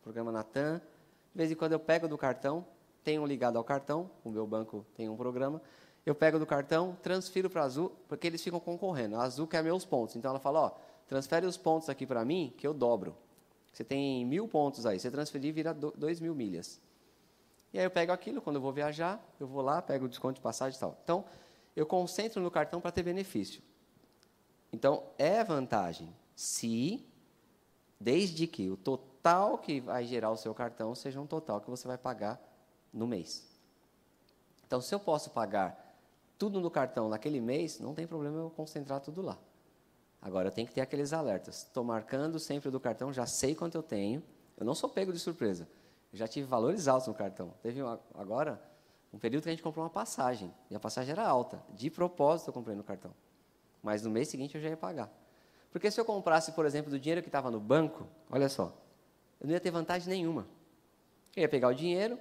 programa na TAM. De vez em quando eu pego do cartão, tenho ligado ao cartão, o meu banco tem um programa. Eu pego do cartão, transfiro para Azul, porque eles ficam concorrendo. A Azul quer meus pontos. Então ela fala, ó, transfere os pontos aqui para mim, que eu dobro. Você tem mil pontos aí, você transferir vira dois mil milhas. E aí eu pego aquilo, quando eu vou viajar, eu vou lá, pego o desconto de passagem e tal. Então, eu concentro no cartão para ter benefício. Então, é vantagem se, desde que o total que vai gerar o seu cartão seja um total que você vai pagar no mês. Então, se eu posso pagar tudo no cartão naquele mês, não tem problema eu concentrar tudo lá. Agora, eu tenho que ter aqueles alertas. Estou marcando sempre do cartão, já sei quanto eu tenho. Eu não sou pego de surpresa. Eu já tive valores altos no cartão. Teve uma, agora um período que a gente comprou uma passagem. E a passagem era alta. De propósito eu comprei no cartão. Mas no mês seguinte eu já ia pagar. Porque se eu comprasse, por exemplo, do dinheiro que estava no banco, olha só, eu não ia ter vantagem nenhuma. Eu ia pegar o dinheiro,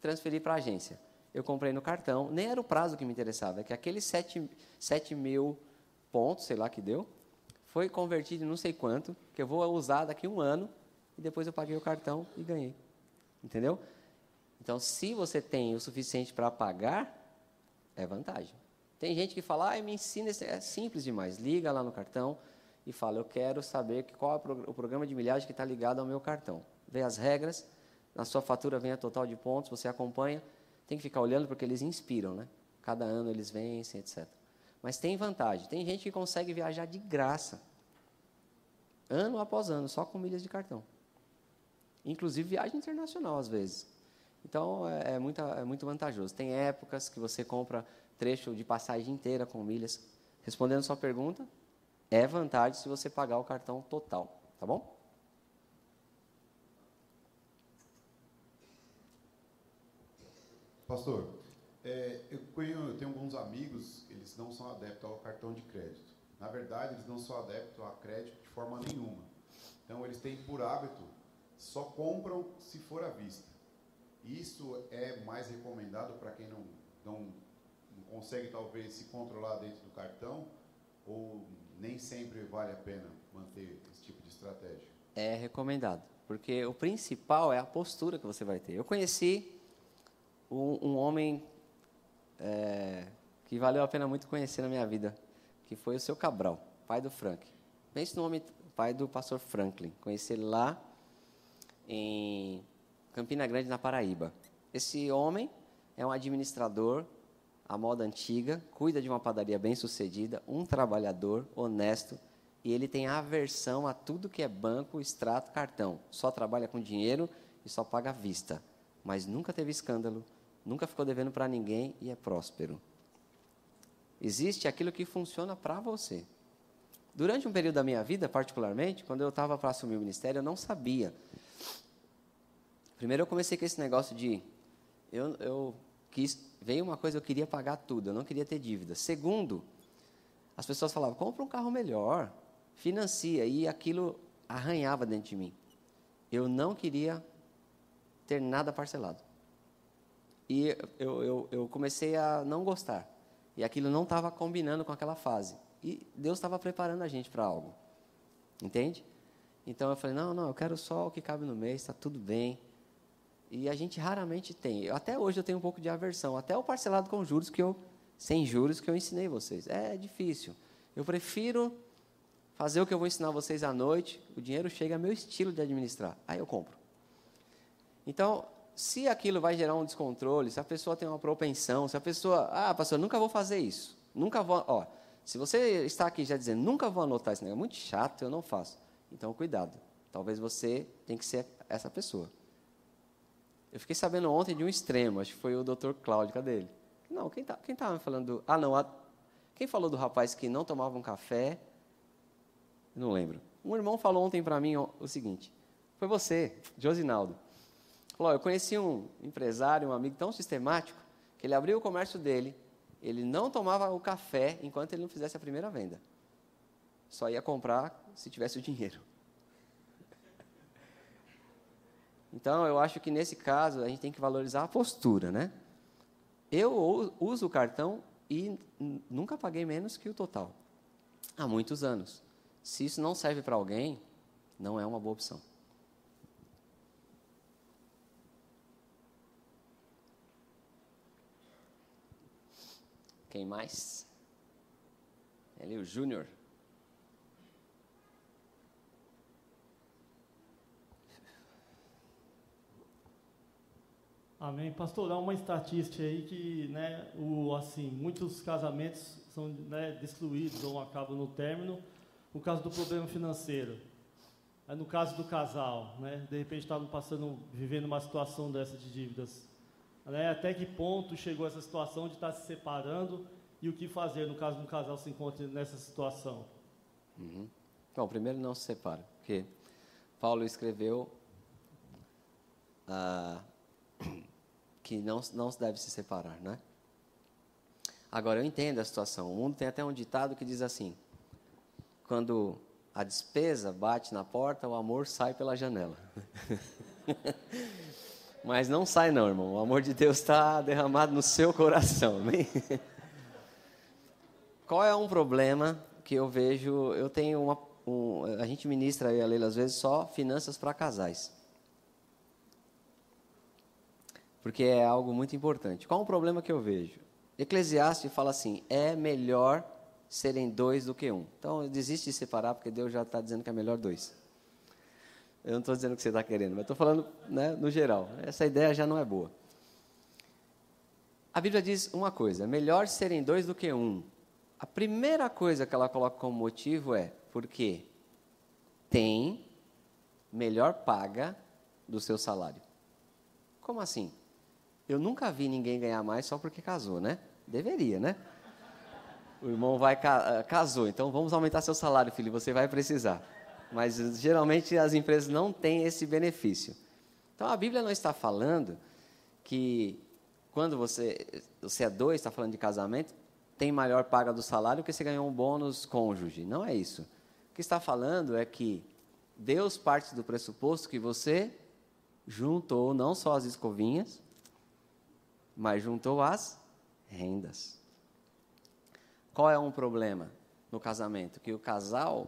transferir para a agência. Eu comprei no cartão, nem era o prazo que me interessava, é que aqueles 7, 7 mil pontos, sei lá que deu, foi convertido em não sei quanto, que eu vou usar daqui a um ano, e depois eu paguei o cartão e ganhei. Entendeu? Então, se você tem o suficiente para pagar, é vantagem. Tem gente que fala, ah, me ensina, é simples demais. Liga lá no cartão e fala, eu quero saber qual é o programa de milhagem que está ligado ao meu cartão. Vê as regras, na sua fatura vem a total de pontos, você acompanha. Tem que ficar olhando porque eles inspiram, né? Cada ano eles vencem, etc. Mas tem vantagem. Tem gente que consegue viajar de graça. Ano após ano, só com milhas de cartão. Inclusive viagem internacional, às vezes. Então, é, é, muito, é muito vantajoso. Tem épocas que você compra trecho de passagem inteira com milhas. Respondendo sua pergunta, é vantagem se você pagar o cartão total. Tá bom? Pastor, é, eu, conheço, eu tenho alguns amigos, eles não são adeptos ao cartão de crédito. Na verdade, eles não são adeptos a crédito de forma nenhuma. Então, eles têm por hábito, só compram se for à vista. Isso é mais recomendado para quem não, não, não consegue, talvez, se controlar dentro do cartão? Ou nem sempre vale a pena manter esse tipo de estratégia? É recomendado, porque o principal é a postura que você vai ter. Eu conheci um, um homem é, que valeu a pena muito conhecer na minha vida, que foi o seu Cabral, pai do Frank. Pense no homem, pai do pastor Franklin. Conheci ele lá em Campina Grande, na Paraíba. Esse homem é um administrador à moda antiga, cuida de uma padaria bem sucedida, um trabalhador honesto, e ele tem aversão a tudo que é banco, extrato, cartão. Só trabalha com dinheiro e só paga à vista. Mas nunca teve escândalo, nunca ficou devendo para ninguém e é próspero. Existe aquilo que funciona para você. Durante um período da minha vida, particularmente, quando eu estava para assumir o ministério, eu não sabia. Primeiro eu comecei com esse negócio de eu, eu quis, veio uma coisa, eu queria pagar tudo, eu não queria ter dívida. Segundo, as pessoas falavam, compra um carro melhor, financia, e aquilo arranhava dentro de mim. Eu não queria ter nada parcelado. E eu, eu, eu comecei a não gostar. E aquilo não estava combinando com aquela fase. E Deus estava preparando a gente para algo. Entende? Então eu falei: não, não, eu quero só o que cabe no mês, está tudo bem. E a gente raramente tem. Até hoje eu tenho um pouco de aversão. Até o parcelado com juros que eu, sem juros, que eu ensinei vocês. É difícil. Eu prefiro fazer o que eu vou ensinar vocês à noite. O dinheiro chega, é meu estilo de administrar. Aí eu compro. Então, se aquilo vai gerar um descontrole, se a pessoa tem uma propensão, se a pessoa, ah, pastor, nunca vou fazer isso. Nunca vou, ó, se você está aqui já dizendo, nunca vou anotar negócio, é muito chato, eu não faço. Então, cuidado. Talvez você tenha que ser essa pessoa. Eu fiquei sabendo ontem de um extremo, acho que foi o Dr. Cláudio, cadê ele? Não, quem tá, quem estava falando? Ah, não, a, quem falou do rapaz que não tomava um café? Não lembro. Um irmão falou ontem para mim o seguinte: foi você, Josinaldo. Falou, eu conheci um empresário, um amigo tão sistemático, que ele abriu o comércio dele, ele não tomava o café enquanto ele não fizesse a primeira venda. Só ia comprar se tivesse o dinheiro. <laughs> Então, eu acho que nesse caso a gente tem que valorizar a postura, né? Eu uso o cartão e nunca paguei menos que o total. Há muitos anos. Se isso não serve para alguém, não é uma boa opção. Quem mais? Ele, o Júnior. Amém. Pastor, há uma estatística aí que, né, o, assim, muitos casamentos são né, destruídos ou acabam no término por causa do problema financeiro. Aí, no caso do casal, né, de repente estavam passando, vivendo uma situação dessa de dívidas. Né? Até que ponto chegou essa situação de estar se separando e o que fazer no caso de um casal se encontre nessa situação? Uhum. Bom, primeiro não se separa, porque Paulo escreveu ah, <clears throat> que não, não se deve se separar, né? Agora, eu entendo a situação. O mundo tem até um ditado que diz assim: quando a despesa bate na porta, o amor sai pela janela. <laughs> Mas não sai não, irmão. O amor de Deus está derramado no seu coração. <laughs> Qual é um problema que eu vejo? Eu tenho uma. Um, a gente ministra aí a Leila às vezes só finanças para casais. Porque é algo muito importante. Qual é um problema que eu vejo? Eclesiastes fala assim: é melhor serem dois do que um. Então, desiste de separar, porque Deus já está dizendo que é melhor dois. Eu não estou dizendo o que você está querendo, mas estou falando né, no geral. Essa ideia já não é boa. A Bíblia diz uma coisa: melhor serem dois do que um. A primeira coisa que ela coloca como motivo é porque tem melhor paga do seu salário. Como assim? Eu nunca vi ninguém ganhar mais só porque casou, né? Deveria, né? O irmão vai casou, então vamos aumentar seu salário, filho, você vai precisar mas geralmente as empresas não têm esse benefício. Então a Bíblia não está falando que quando você, você é dois, está falando de casamento, tem maior paga do salário porque você ganhou um bônus cônjuge. Não é isso. O que está falando é que Deus parte do pressuposto que você juntou não só as escovinhas, mas juntou as rendas. Qual é um problema? no casamento, que o casal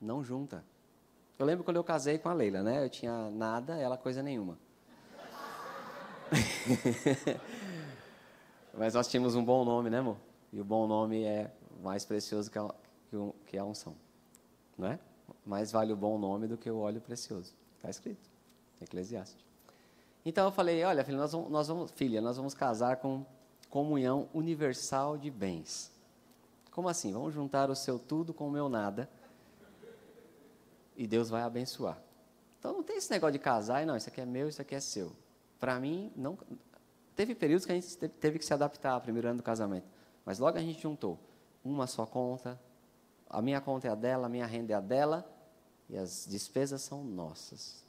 não junta. Eu lembro quando eu casei com a Leila, né? Eu tinha nada, ela coisa nenhuma. <laughs> Mas nós tínhamos um bom nome, né, amor? E o bom nome é mais precioso que a, que a unção. Não é? Mais vale o bom nome do que o óleo precioso. Está escrito. Eclesiastes. Então eu falei, olha, filha, nós vamos, nós vamos, filha, nós vamos casar com comunhão universal de bens. Como assim? Vamos juntar o seu tudo com o meu nada e Deus vai abençoar. Então não tem esse negócio de casar e não, isso aqui é meu, isso aqui é seu. Para mim, não. Teve períodos que a gente teve que se adaptar ao primeiro ano do casamento. Mas logo a gente juntou uma só conta, a minha conta é a dela, a minha renda é a dela, e as despesas são nossas.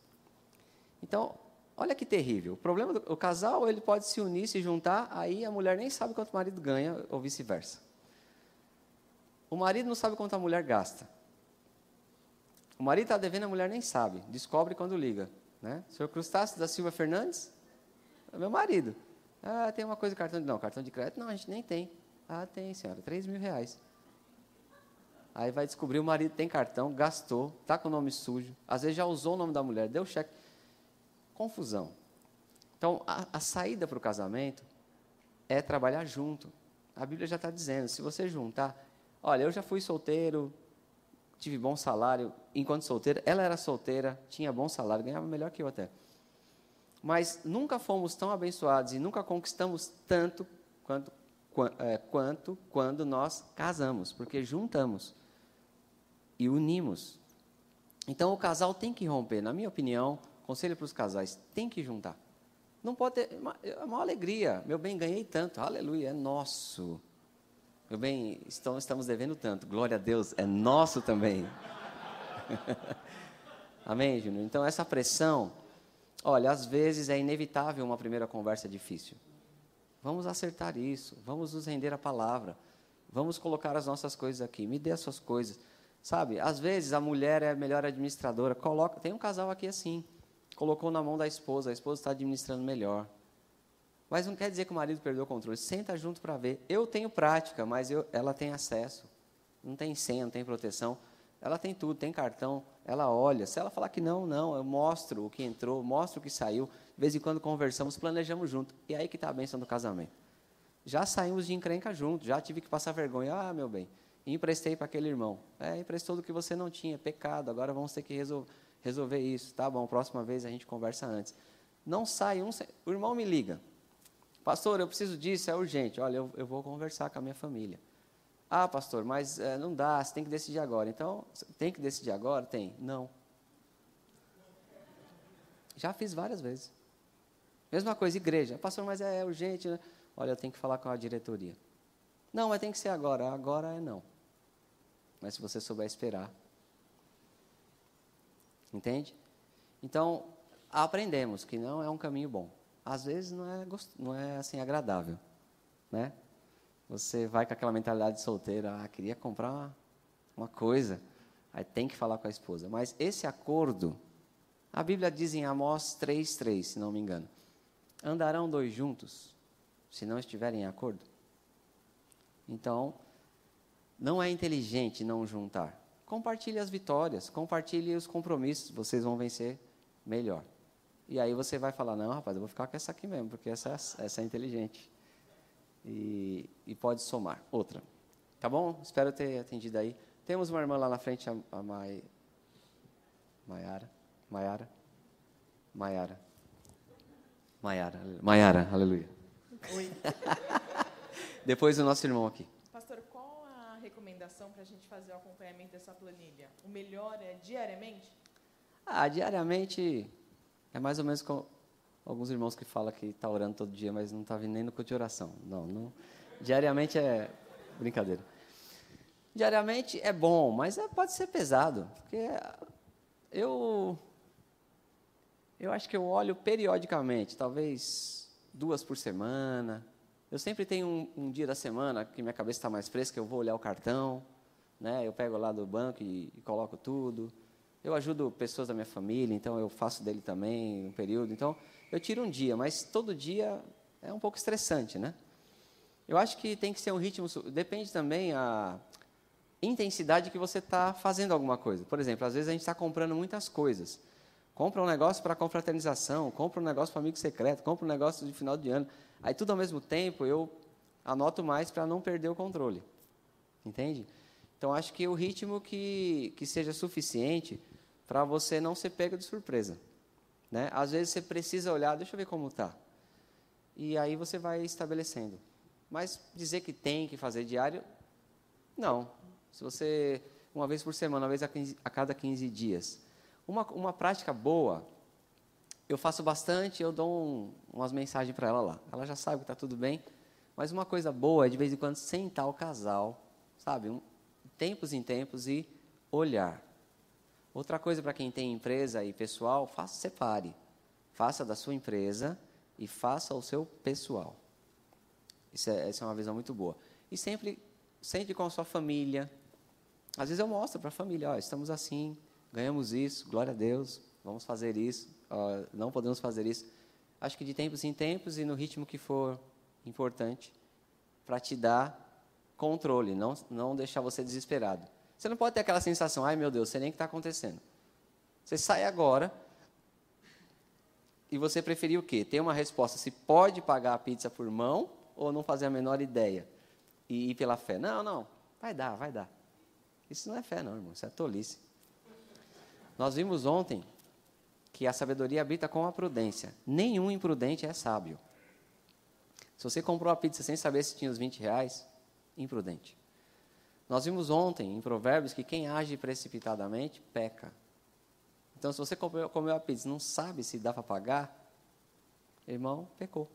Então, olha que terrível. O problema do o casal, ele pode se unir, se juntar, aí a mulher nem sabe quanto o marido ganha, ou vice-versa. O marido não sabe quanto a mulher gasta. O marido está devendo, a mulher nem sabe, descobre quando liga. Né? Senhor Crustáceo da Silva Fernandes? É meu marido. Ah, tem uma coisa de cartão de. Não, cartão de crédito não, a gente nem tem. Ah, tem, senhora, 3 mil reais. Aí vai descobrir o marido tem cartão, gastou, está com o nome sujo, às vezes já usou o nome da mulher, deu cheque. Confusão. Então, a, a saída para o casamento é trabalhar junto. A Bíblia já está dizendo, se você juntar, olha, eu já fui solteiro, tive bom salário enquanto solteira, ela era solteira, tinha bom salário, ganhava melhor que eu até. Mas nunca fomos tão abençoados e nunca conquistamos tanto quanto, é, quanto quando nós casamos, porque juntamos e unimos. Então o casal tem que romper, na minha opinião, conselho para os casais, tem que juntar. Não pode ter, é uma alegria. Meu bem, ganhei tanto, aleluia, é nosso. Meu bem, estamos, devendo tanto, glória a Deus, é nosso também. <laughs> Amém, Júnior? Então, essa pressão, olha, às vezes é inevitável uma primeira conversa difícil. Vamos acertar isso, vamos nos render a palavra, vamos colocar as nossas coisas aqui, me dê as suas coisas. Sabe, às vezes a mulher é a melhor administradora, coloca, tem um casal aqui assim, colocou na mão da esposa, a esposa está administrando melhor. Mas não quer dizer que o marido perdeu o controle. Senta junto para ver. Eu tenho prática, mas eu, ela tem acesso. Não tem senha, não tem proteção. Ela tem tudo, tem cartão. Ela olha. Se ela falar que não, não, eu mostro o que entrou, mostro o que saiu. De vez em quando conversamos, planejamos junto. E aí que está a bênção do casamento. Já saímos de encrenca junto, já tive que passar vergonha. Ah, meu bem, emprestei para aquele irmão. É, emprestou do que você não tinha, pecado. Agora vamos ter que resolver, resolver isso. Tá bom, próxima vez a gente conversa antes. Não sai um. O irmão me liga. Pastor, eu preciso disso, é urgente. Olha, eu, eu vou conversar com a minha família. Ah, pastor, mas é, não dá, você tem que decidir agora. Então, tem que decidir agora? Tem. Não. Já fiz várias vezes. Mesma coisa, igreja. Pastor, mas é, é urgente, né? Olha, eu tenho que falar com a diretoria. Não, mas tem que ser agora. Agora é não. Mas se você souber esperar. Entende? Então, aprendemos que não é um caminho bom às vezes não é, não é assim agradável, né? Você vai com aquela mentalidade de solteiro, ah, queria comprar uma, uma coisa, aí tem que falar com a esposa. Mas esse acordo, a Bíblia diz em Amós 3,3, se não me engano, andarão dois juntos, se não estiverem em acordo? Então, não é inteligente não juntar. Compartilhe as vitórias, compartilhe os compromissos, vocês vão vencer melhor. E aí você vai falar, não, rapaz, eu vou ficar com essa aqui mesmo, porque essa, essa é inteligente. E, e pode somar. Outra. Tá bom? Espero ter atendido aí. Temos uma irmã lá na frente, a, a Mai, Maiara. Maiara. Maiara. Maiara. Maiara, aleluia. Oi. <laughs> Depois o nosso irmão aqui. Pastor, qual a recomendação para a gente fazer o acompanhamento dessa planilha? O melhor é diariamente? Ah, diariamente é mais ou menos com alguns irmãos que falam que está orando todo dia, mas não está vindo nem no culto de oração. Não, não. Diariamente é brincadeira. Diariamente é bom, mas é, pode ser pesado, porque eu eu acho que eu olho periodicamente, talvez duas por semana. Eu sempre tenho um, um dia da semana que minha cabeça está mais fresca, eu vou olhar o cartão, né? Eu pego lá do banco e, e coloco tudo. Eu ajudo pessoas da minha família, então eu faço dele também um período. Então, eu tiro um dia, mas todo dia é um pouco estressante, né? Eu acho que tem que ser um ritmo. Depende também a, intensidade que você está fazendo alguma coisa. Por exemplo, às vezes a gente está comprando muitas coisas. Compra um negócio para confraternização, compra um negócio para amigo secreto, compra um negócio de final de ano. Aí tudo ao mesmo tempo eu anoto mais para não perder o controle. Entende? Então acho que o ritmo que, que seja suficiente para você não ser pego de surpresa. Né? Às vezes você precisa olhar, deixa eu ver como está. E aí você vai estabelecendo. Mas dizer que tem que fazer diário, não. Se você, uma vez por semana, uma vez a, 15, a cada 15 dias. Uma, uma prática boa, eu faço bastante, eu dou um, umas mensagens para ela lá. Ela já sabe que está tudo bem. Mas uma coisa boa é, de vez em quando, sentar o casal, sabe? Um, tempos em tempos e olhar. Outra coisa para quem tem empresa e pessoal, faça, separe. Faça da sua empresa e faça o seu pessoal. Isso é, essa é uma visão muito boa. E sempre, sempre com a sua família. Às vezes eu mostro para a família, ó, estamos assim, ganhamos isso, glória a Deus, vamos fazer isso, ó, não podemos fazer isso. Acho que de tempos em tempos e no ritmo que for importante, para te dar controle, não, não deixar você desesperado. Você não pode ter aquela sensação, ai meu Deus, sei nem o que está acontecendo. Você sai agora e você preferir o quê? Ter uma resposta se pode pagar a pizza por mão ou não fazer a menor ideia e ir pela fé. Não, não, vai dar, vai dar. Isso não é fé, não, irmão, isso é tolice. Nós vimos ontem que a sabedoria habita com a prudência. Nenhum imprudente é sábio. Se você comprou a pizza sem saber se tinha os 20 reais, imprudente. Nós vimos ontem em Provérbios que quem age precipitadamente peca. Então, se você comeu, comeu a pizza e não sabe se dá para pagar, irmão, pecou.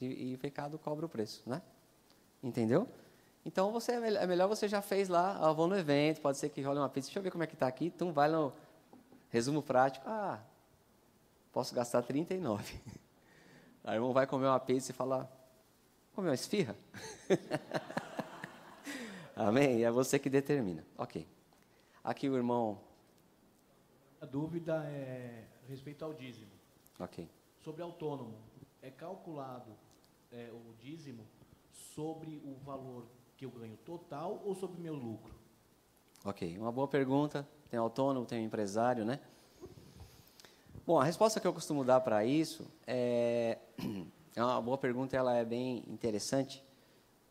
E, e, o pecado cobra o preço, né? Entendeu? Então, você, é melhor você já fez lá, ah, vou no evento, pode ser que role uma pizza, deixa eu ver como é que está aqui, então vai no resumo prático, ah, posso gastar 39. <laughs> Aí o irmão vai comer uma pizza e fala, comeu uma esfirra? <laughs> Amém? É você que determina. Ok. Aqui o irmão. A dúvida é respeito ao dízimo. Ok. Sobre autônomo, é calculado é, o dízimo sobre o valor que eu ganho total ou sobre o meu lucro? Ok, uma boa pergunta. Tem autônomo, tem empresário, né? Bom, a resposta que eu costumo dar para isso é, <clears throat> é uma boa pergunta, ela é bem interessante.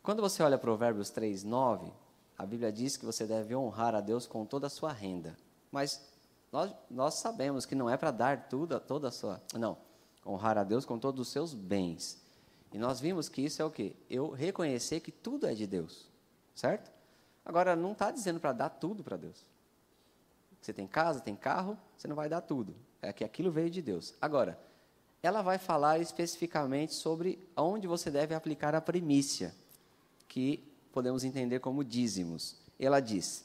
Quando você olha Provérbios 3, 9, a Bíblia diz que você deve honrar a Deus com toda a sua renda. Mas nós, nós sabemos que não é para dar tudo, toda a sua. Não. Honrar a Deus com todos os seus bens. E nós vimos que isso é o quê? Eu reconhecer que tudo é de Deus. Certo? Agora, não está dizendo para dar tudo para Deus. Você tem casa, tem carro, você não vai dar tudo. É que aquilo veio de Deus. Agora, ela vai falar especificamente sobre onde você deve aplicar a primícia que podemos entender como dízimos. Ela diz: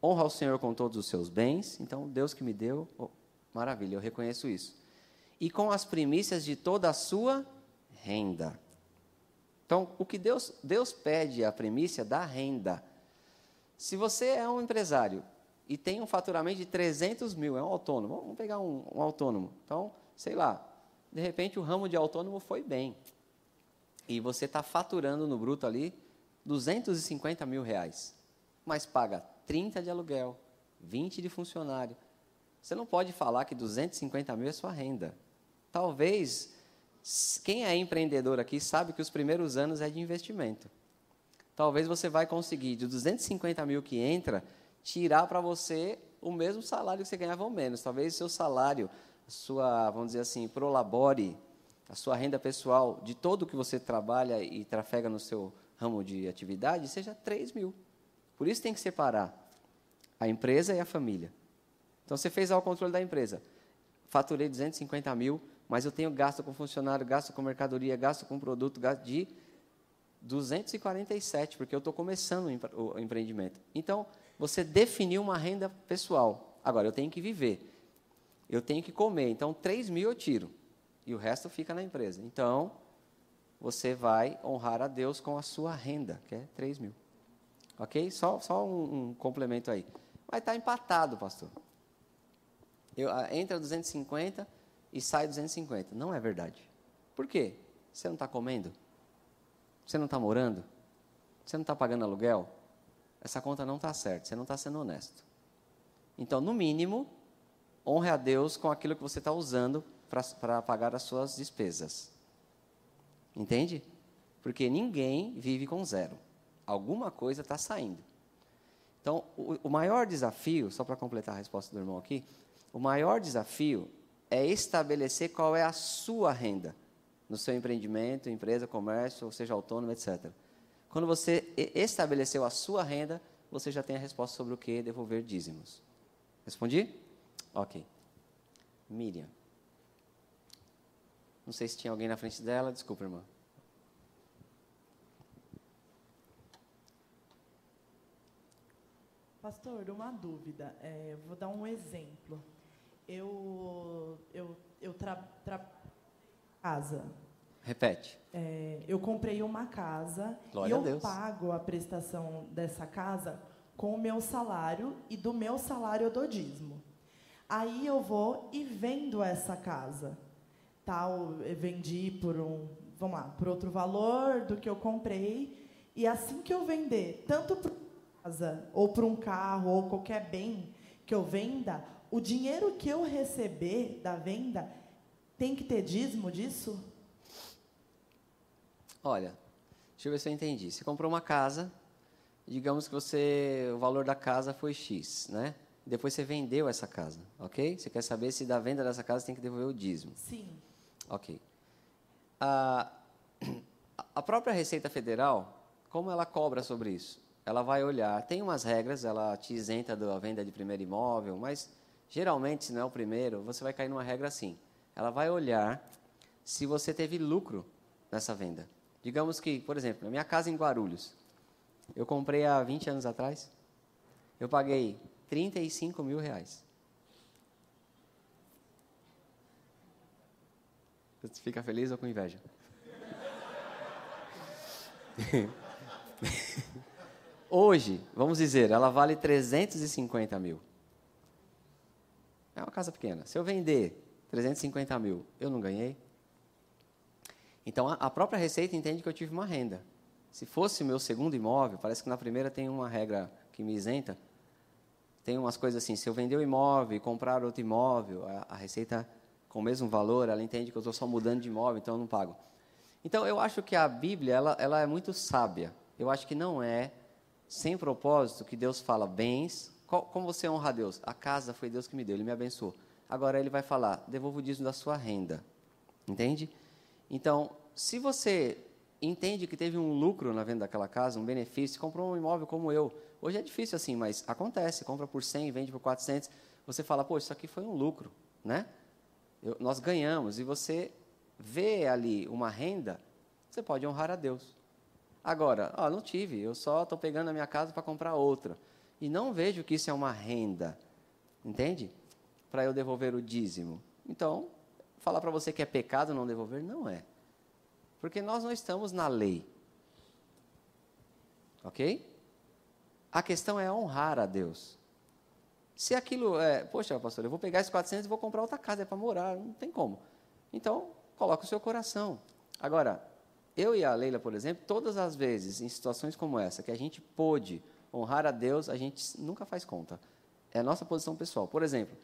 honra o Senhor com todos os seus bens. Então, Deus que me deu, oh, maravilha, eu reconheço isso. E com as primícias de toda a sua renda. Então, o que Deus, Deus pede a primícia da renda. Se você é um empresário e tem um faturamento de 300 mil, é um autônomo, vamos pegar um, um autônomo. Então, sei lá, de repente o ramo de autônomo foi bem e você está faturando no bruto ali 250 mil reais, mas paga 30 de aluguel, 20 de funcionário, você não pode falar que 250 mil é sua renda. Talvez, quem é empreendedor aqui sabe que os primeiros anos é de investimento. Talvez você vai conseguir, de 250 mil que entra, tirar para você o mesmo salário que você ganhava ou menos. Talvez seu salário, sua, vamos dizer assim, prolabore a sua renda pessoal de todo o que você trabalha e trafega no seu ramo de atividade seja 3 mil. Por isso tem que separar a empresa e a família. Então você fez ao controle da empresa. Faturei 250 mil, mas eu tenho gasto com funcionário, gasto com mercadoria, gasto com produto, gasto de 247, porque eu estou começando o empreendimento. Então, você definiu uma renda pessoal. Agora, eu tenho que viver. Eu tenho que comer. Então, 3 mil eu tiro e o resto fica na empresa. Então, você vai honrar a Deus com a sua renda, que é 3 mil. Ok? Só, só um, um complemento aí. Vai estar empatado, pastor. Eu, entra 250 e sai 250. Não é verdade. Por quê? Você não está comendo? Você não está morando? Você não está pagando aluguel? essa conta não está certa, você não está sendo honesto. Então, no mínimo, honre a Deus com aquilo que você está usando para pagar as suas despesas. Entende? Porque ninguém vive com zero. Alguma coisa está saindo. Então, o, o maior desafio, só para completar a resposta do irmão aqui, o maior desafio é estabelecer qual é a sua renda no seu empreendimento, empresa, comércio, ou seja autônomo, etc. Quando você estabeleceu a sua renda, você já tem a resposta sobre o que devolver dízimos. Respondi? Ok. Miriam. Não sei se tinha alguém na frente dela, desculpa, irmã. Pastor, uma dúvida. É, vou dar um exemplo. Eu, eu, eu tra, tra casa. Repete. É, eu comprei uma casa Glória e eu pago a prestação dessa casa com o meu salário e do meu salário eu dou dízimo. Aí eu vou e vendo essa casa. Tal, eu vendi por um, vamos lá, por outro valor do que eu comprei. E assim que eu vender, tanto para casa, ou para um carro, ou qualquer bem que eu venda, o dinheiro que eu receber da venda tem que ter dízimo disso? Olha, deixa eu ver se eu entendi. Você comprou uma casa, digamos que você, o valor da casa foi X, né? Depois você vendeu essa casa, ok? Você quer saber se da venda dessa casa tem que devolver o dízimo. Sim. Ok. A, a própria Receita Federal, como ela cobra sobre isso? Ela vai olhar, tem umas regras, ela te isenta da venda de primeiro imóvel, mas geralmente, se não é o primeiro, você vai cair numa regra assim. Ela vai olhar se você teve lucro nessa venda. Digamos que, por exemplo, na minha casa em Guarulhos, eu comprei há 20 anos atrás, eu paguei 35 mil reais. Você fica feliz ou com inveja? <laughs> Hoje, vamos dizer, ela vale 350 mil. É uma casa pequena. Se eu vender 350 mil, eu não ganhei? Então, a própria Receita entende que eu tive uma renda. Se fosse meu segundo imóvel, parece que na primeira tem uma regra que me isenta. Tem umas coisas assim, se eu vender o imóvel e comprar outro imóvel, a Receita, com o mesmo valor, ela entende que eu estou só mudando de imóvel, então eu não pago. Então, eu acho que a Bíblia, ela, ela é muito sábia. Eu acho que não é sem propósito que Deus fala bens. Qual, como você honra a Deus? A casa foi Deus que me deu, Ele me abençoou. Agora Ele vai falar, devolva o dízimo da sua renda. Entende? Então, se você entende que teve um lucro na venda daquela casa, um benefício, comprou um imóvel como eu. Hoje é difícil assim, mas acontece. Compra por 100, vende por 400. Você fala, pô, isso aqui foi um lucro, né? Eu, nós ganhamos. E você vê ali uma renda, você pode honrar a Deus. Agora, ó, não tive, eu só estou pegando a minha casa para comprar outra. E não vejo que isso é uma renda, entende? Para eu devolver o dízimo. Então, falar para você que é pecado não devolver, não é. Porque nós não estamos na lei. Ok? A questão é honrar a Deus. Se aquilo é, poxa, pastor, eu vou pegar esses 400 e vou comprar outra casa, é para morar, não tem como. Então, coloca o seu coração. Agora, eu e a Leila, por exemplo, todas as vezes, em situações como essa, que a gente pôde honrar a Deus, a gente nunca faz conta. É a nossa posição pessoal. Por exemplo,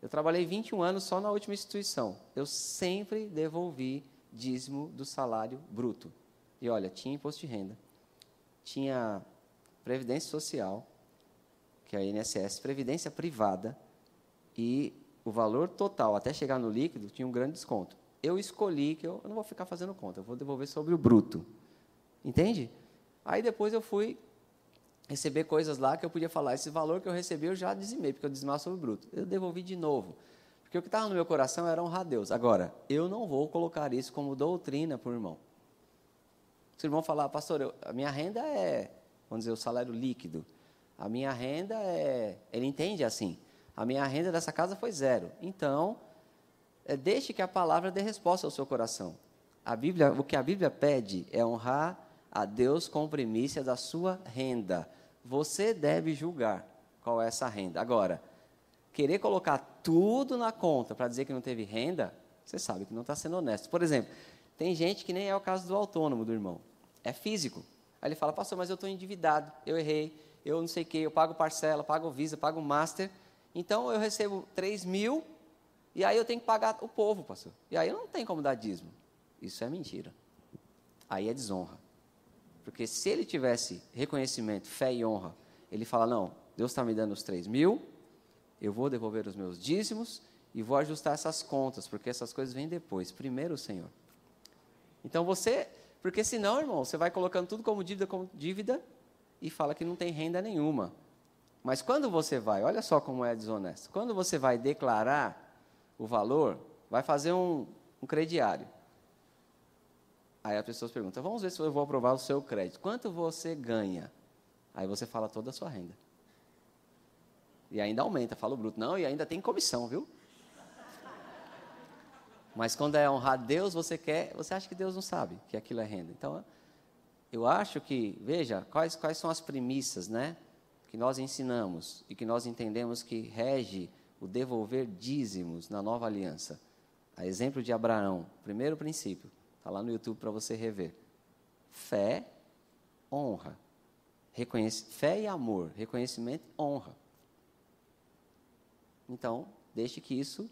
eu trabalhei 21 anos só na última instituição. Eu sempre devolvi dízimo do salário bruto. E olha, tinha imposto de renda, tinha previdência social, que é a INSS, previdência privada, e o valor total, até chegar no líquido, tinha um grande desconto. Eu escolhi que eu, não vou ficar fazendo conta, eu vou devolver sobre o bruto. Entende? Aí depois eu fui receber coisas lá que eu podia falar, esse valor que eu recebi eu já dizimei, porque eu dizimava sobre o bruto. Eu devolvi de novo. Porque o que estava no meu coração era honrar Deus. Agora, eu não vou colocar isso como doutrina para o irmão. Se o irmão falar, pastor, eu, a minha renda é, vamos dizer, o salário líquido. A minha renda é. Ele entende assim. A minha renda dessa casa foi zero. Então, é, deixe que a palavra dê resposta ao seu coração. A Bíblia, o que a Bíblia pede é honrar a Deus com primícia da sua renda. Você deve julgar qual é essa renda. Agora, querer colocar tudo na conta para dizer que não teve renda, você sabe que não está sendo honesto. Por exemplo, tem gente que nem é o caso do autônomo do irmão. É físico. Aí ele fala, pastor, mas eu estou endividado, eu errei, eu não sei o que, eu pago parcela, pago Visa, pago Master. Então eu recebo 3 mil e aí eu tenho que pagar o povo, pastor. E aí eu não tenho como dar dízimo. Isso é mentira. Aí é desonra. Porque se ele tivesse reconhecimento, fé e honra, ele fala: não, Deus está me dando os 3 mil, eu vou devolver os meus dízimos e vou ajustar essas contas, porque essas coisas vêm depois. Primeiro o Senhor. Então você, porque senão, irmão, você vai colocando tudo como dívida, como dívida e fala que não tem renda nenhuma. Mas quando você vai, olha só como é desonesto. Quando você vai declarar o valor, vai fazer um, um crediário. Aí as pessoas perguntam: vamos ver se eu vou aprovar o seu crédito. Quanto você ganha? Aí você fala toda a sua renda. E ainda aumenta, fala o bruto. Não, e ainda tem comissão, viu? Mas quando é honrar Deus, você quer, você acha que Deus não sabe que aquilo é renda. Então, eu acho que, veja, quais, quais são as premissas, né? Que nós ensinamos e que nós entendemos que rege o devolver dízimos na nova aliança. A exemplo de Abraão, primeiro princípio, está lá no YouTube para você rever. Fé, honra. Reconhece, fé e amor, reconhecimento, honra. Então, deixe que isso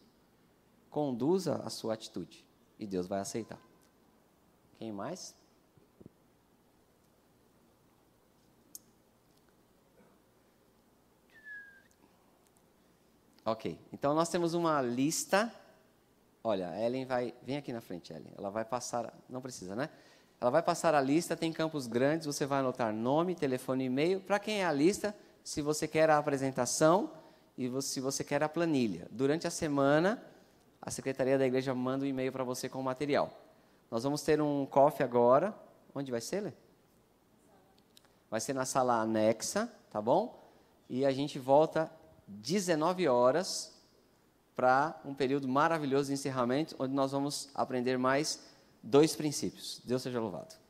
conduza a sua atitude e Deus vai aceitar. Quem mais? Ok, então nós temos uma lista. Olha, a Ellen vai. Vem aqui na frente, Ellen. Ela vai passar. Não precisa, né? Ela vai passar a lista, tem campos grandes, você vai anotar nome, telefone e e-mail. Para quem é a lista, se você quer a apresentação e se você quer a planilha. Durante a semana, a secretaria da igreja manda um e-mail para você com o material. Nós vamos ter um coffee agora. Onde vai ser, Lê? Vai ser na sala anexa, tá bom? E a gente volta 19 horas para um período maravilhoso de encerramento, onde nós vamos aprender mais dois princípios. Deus seja louvado.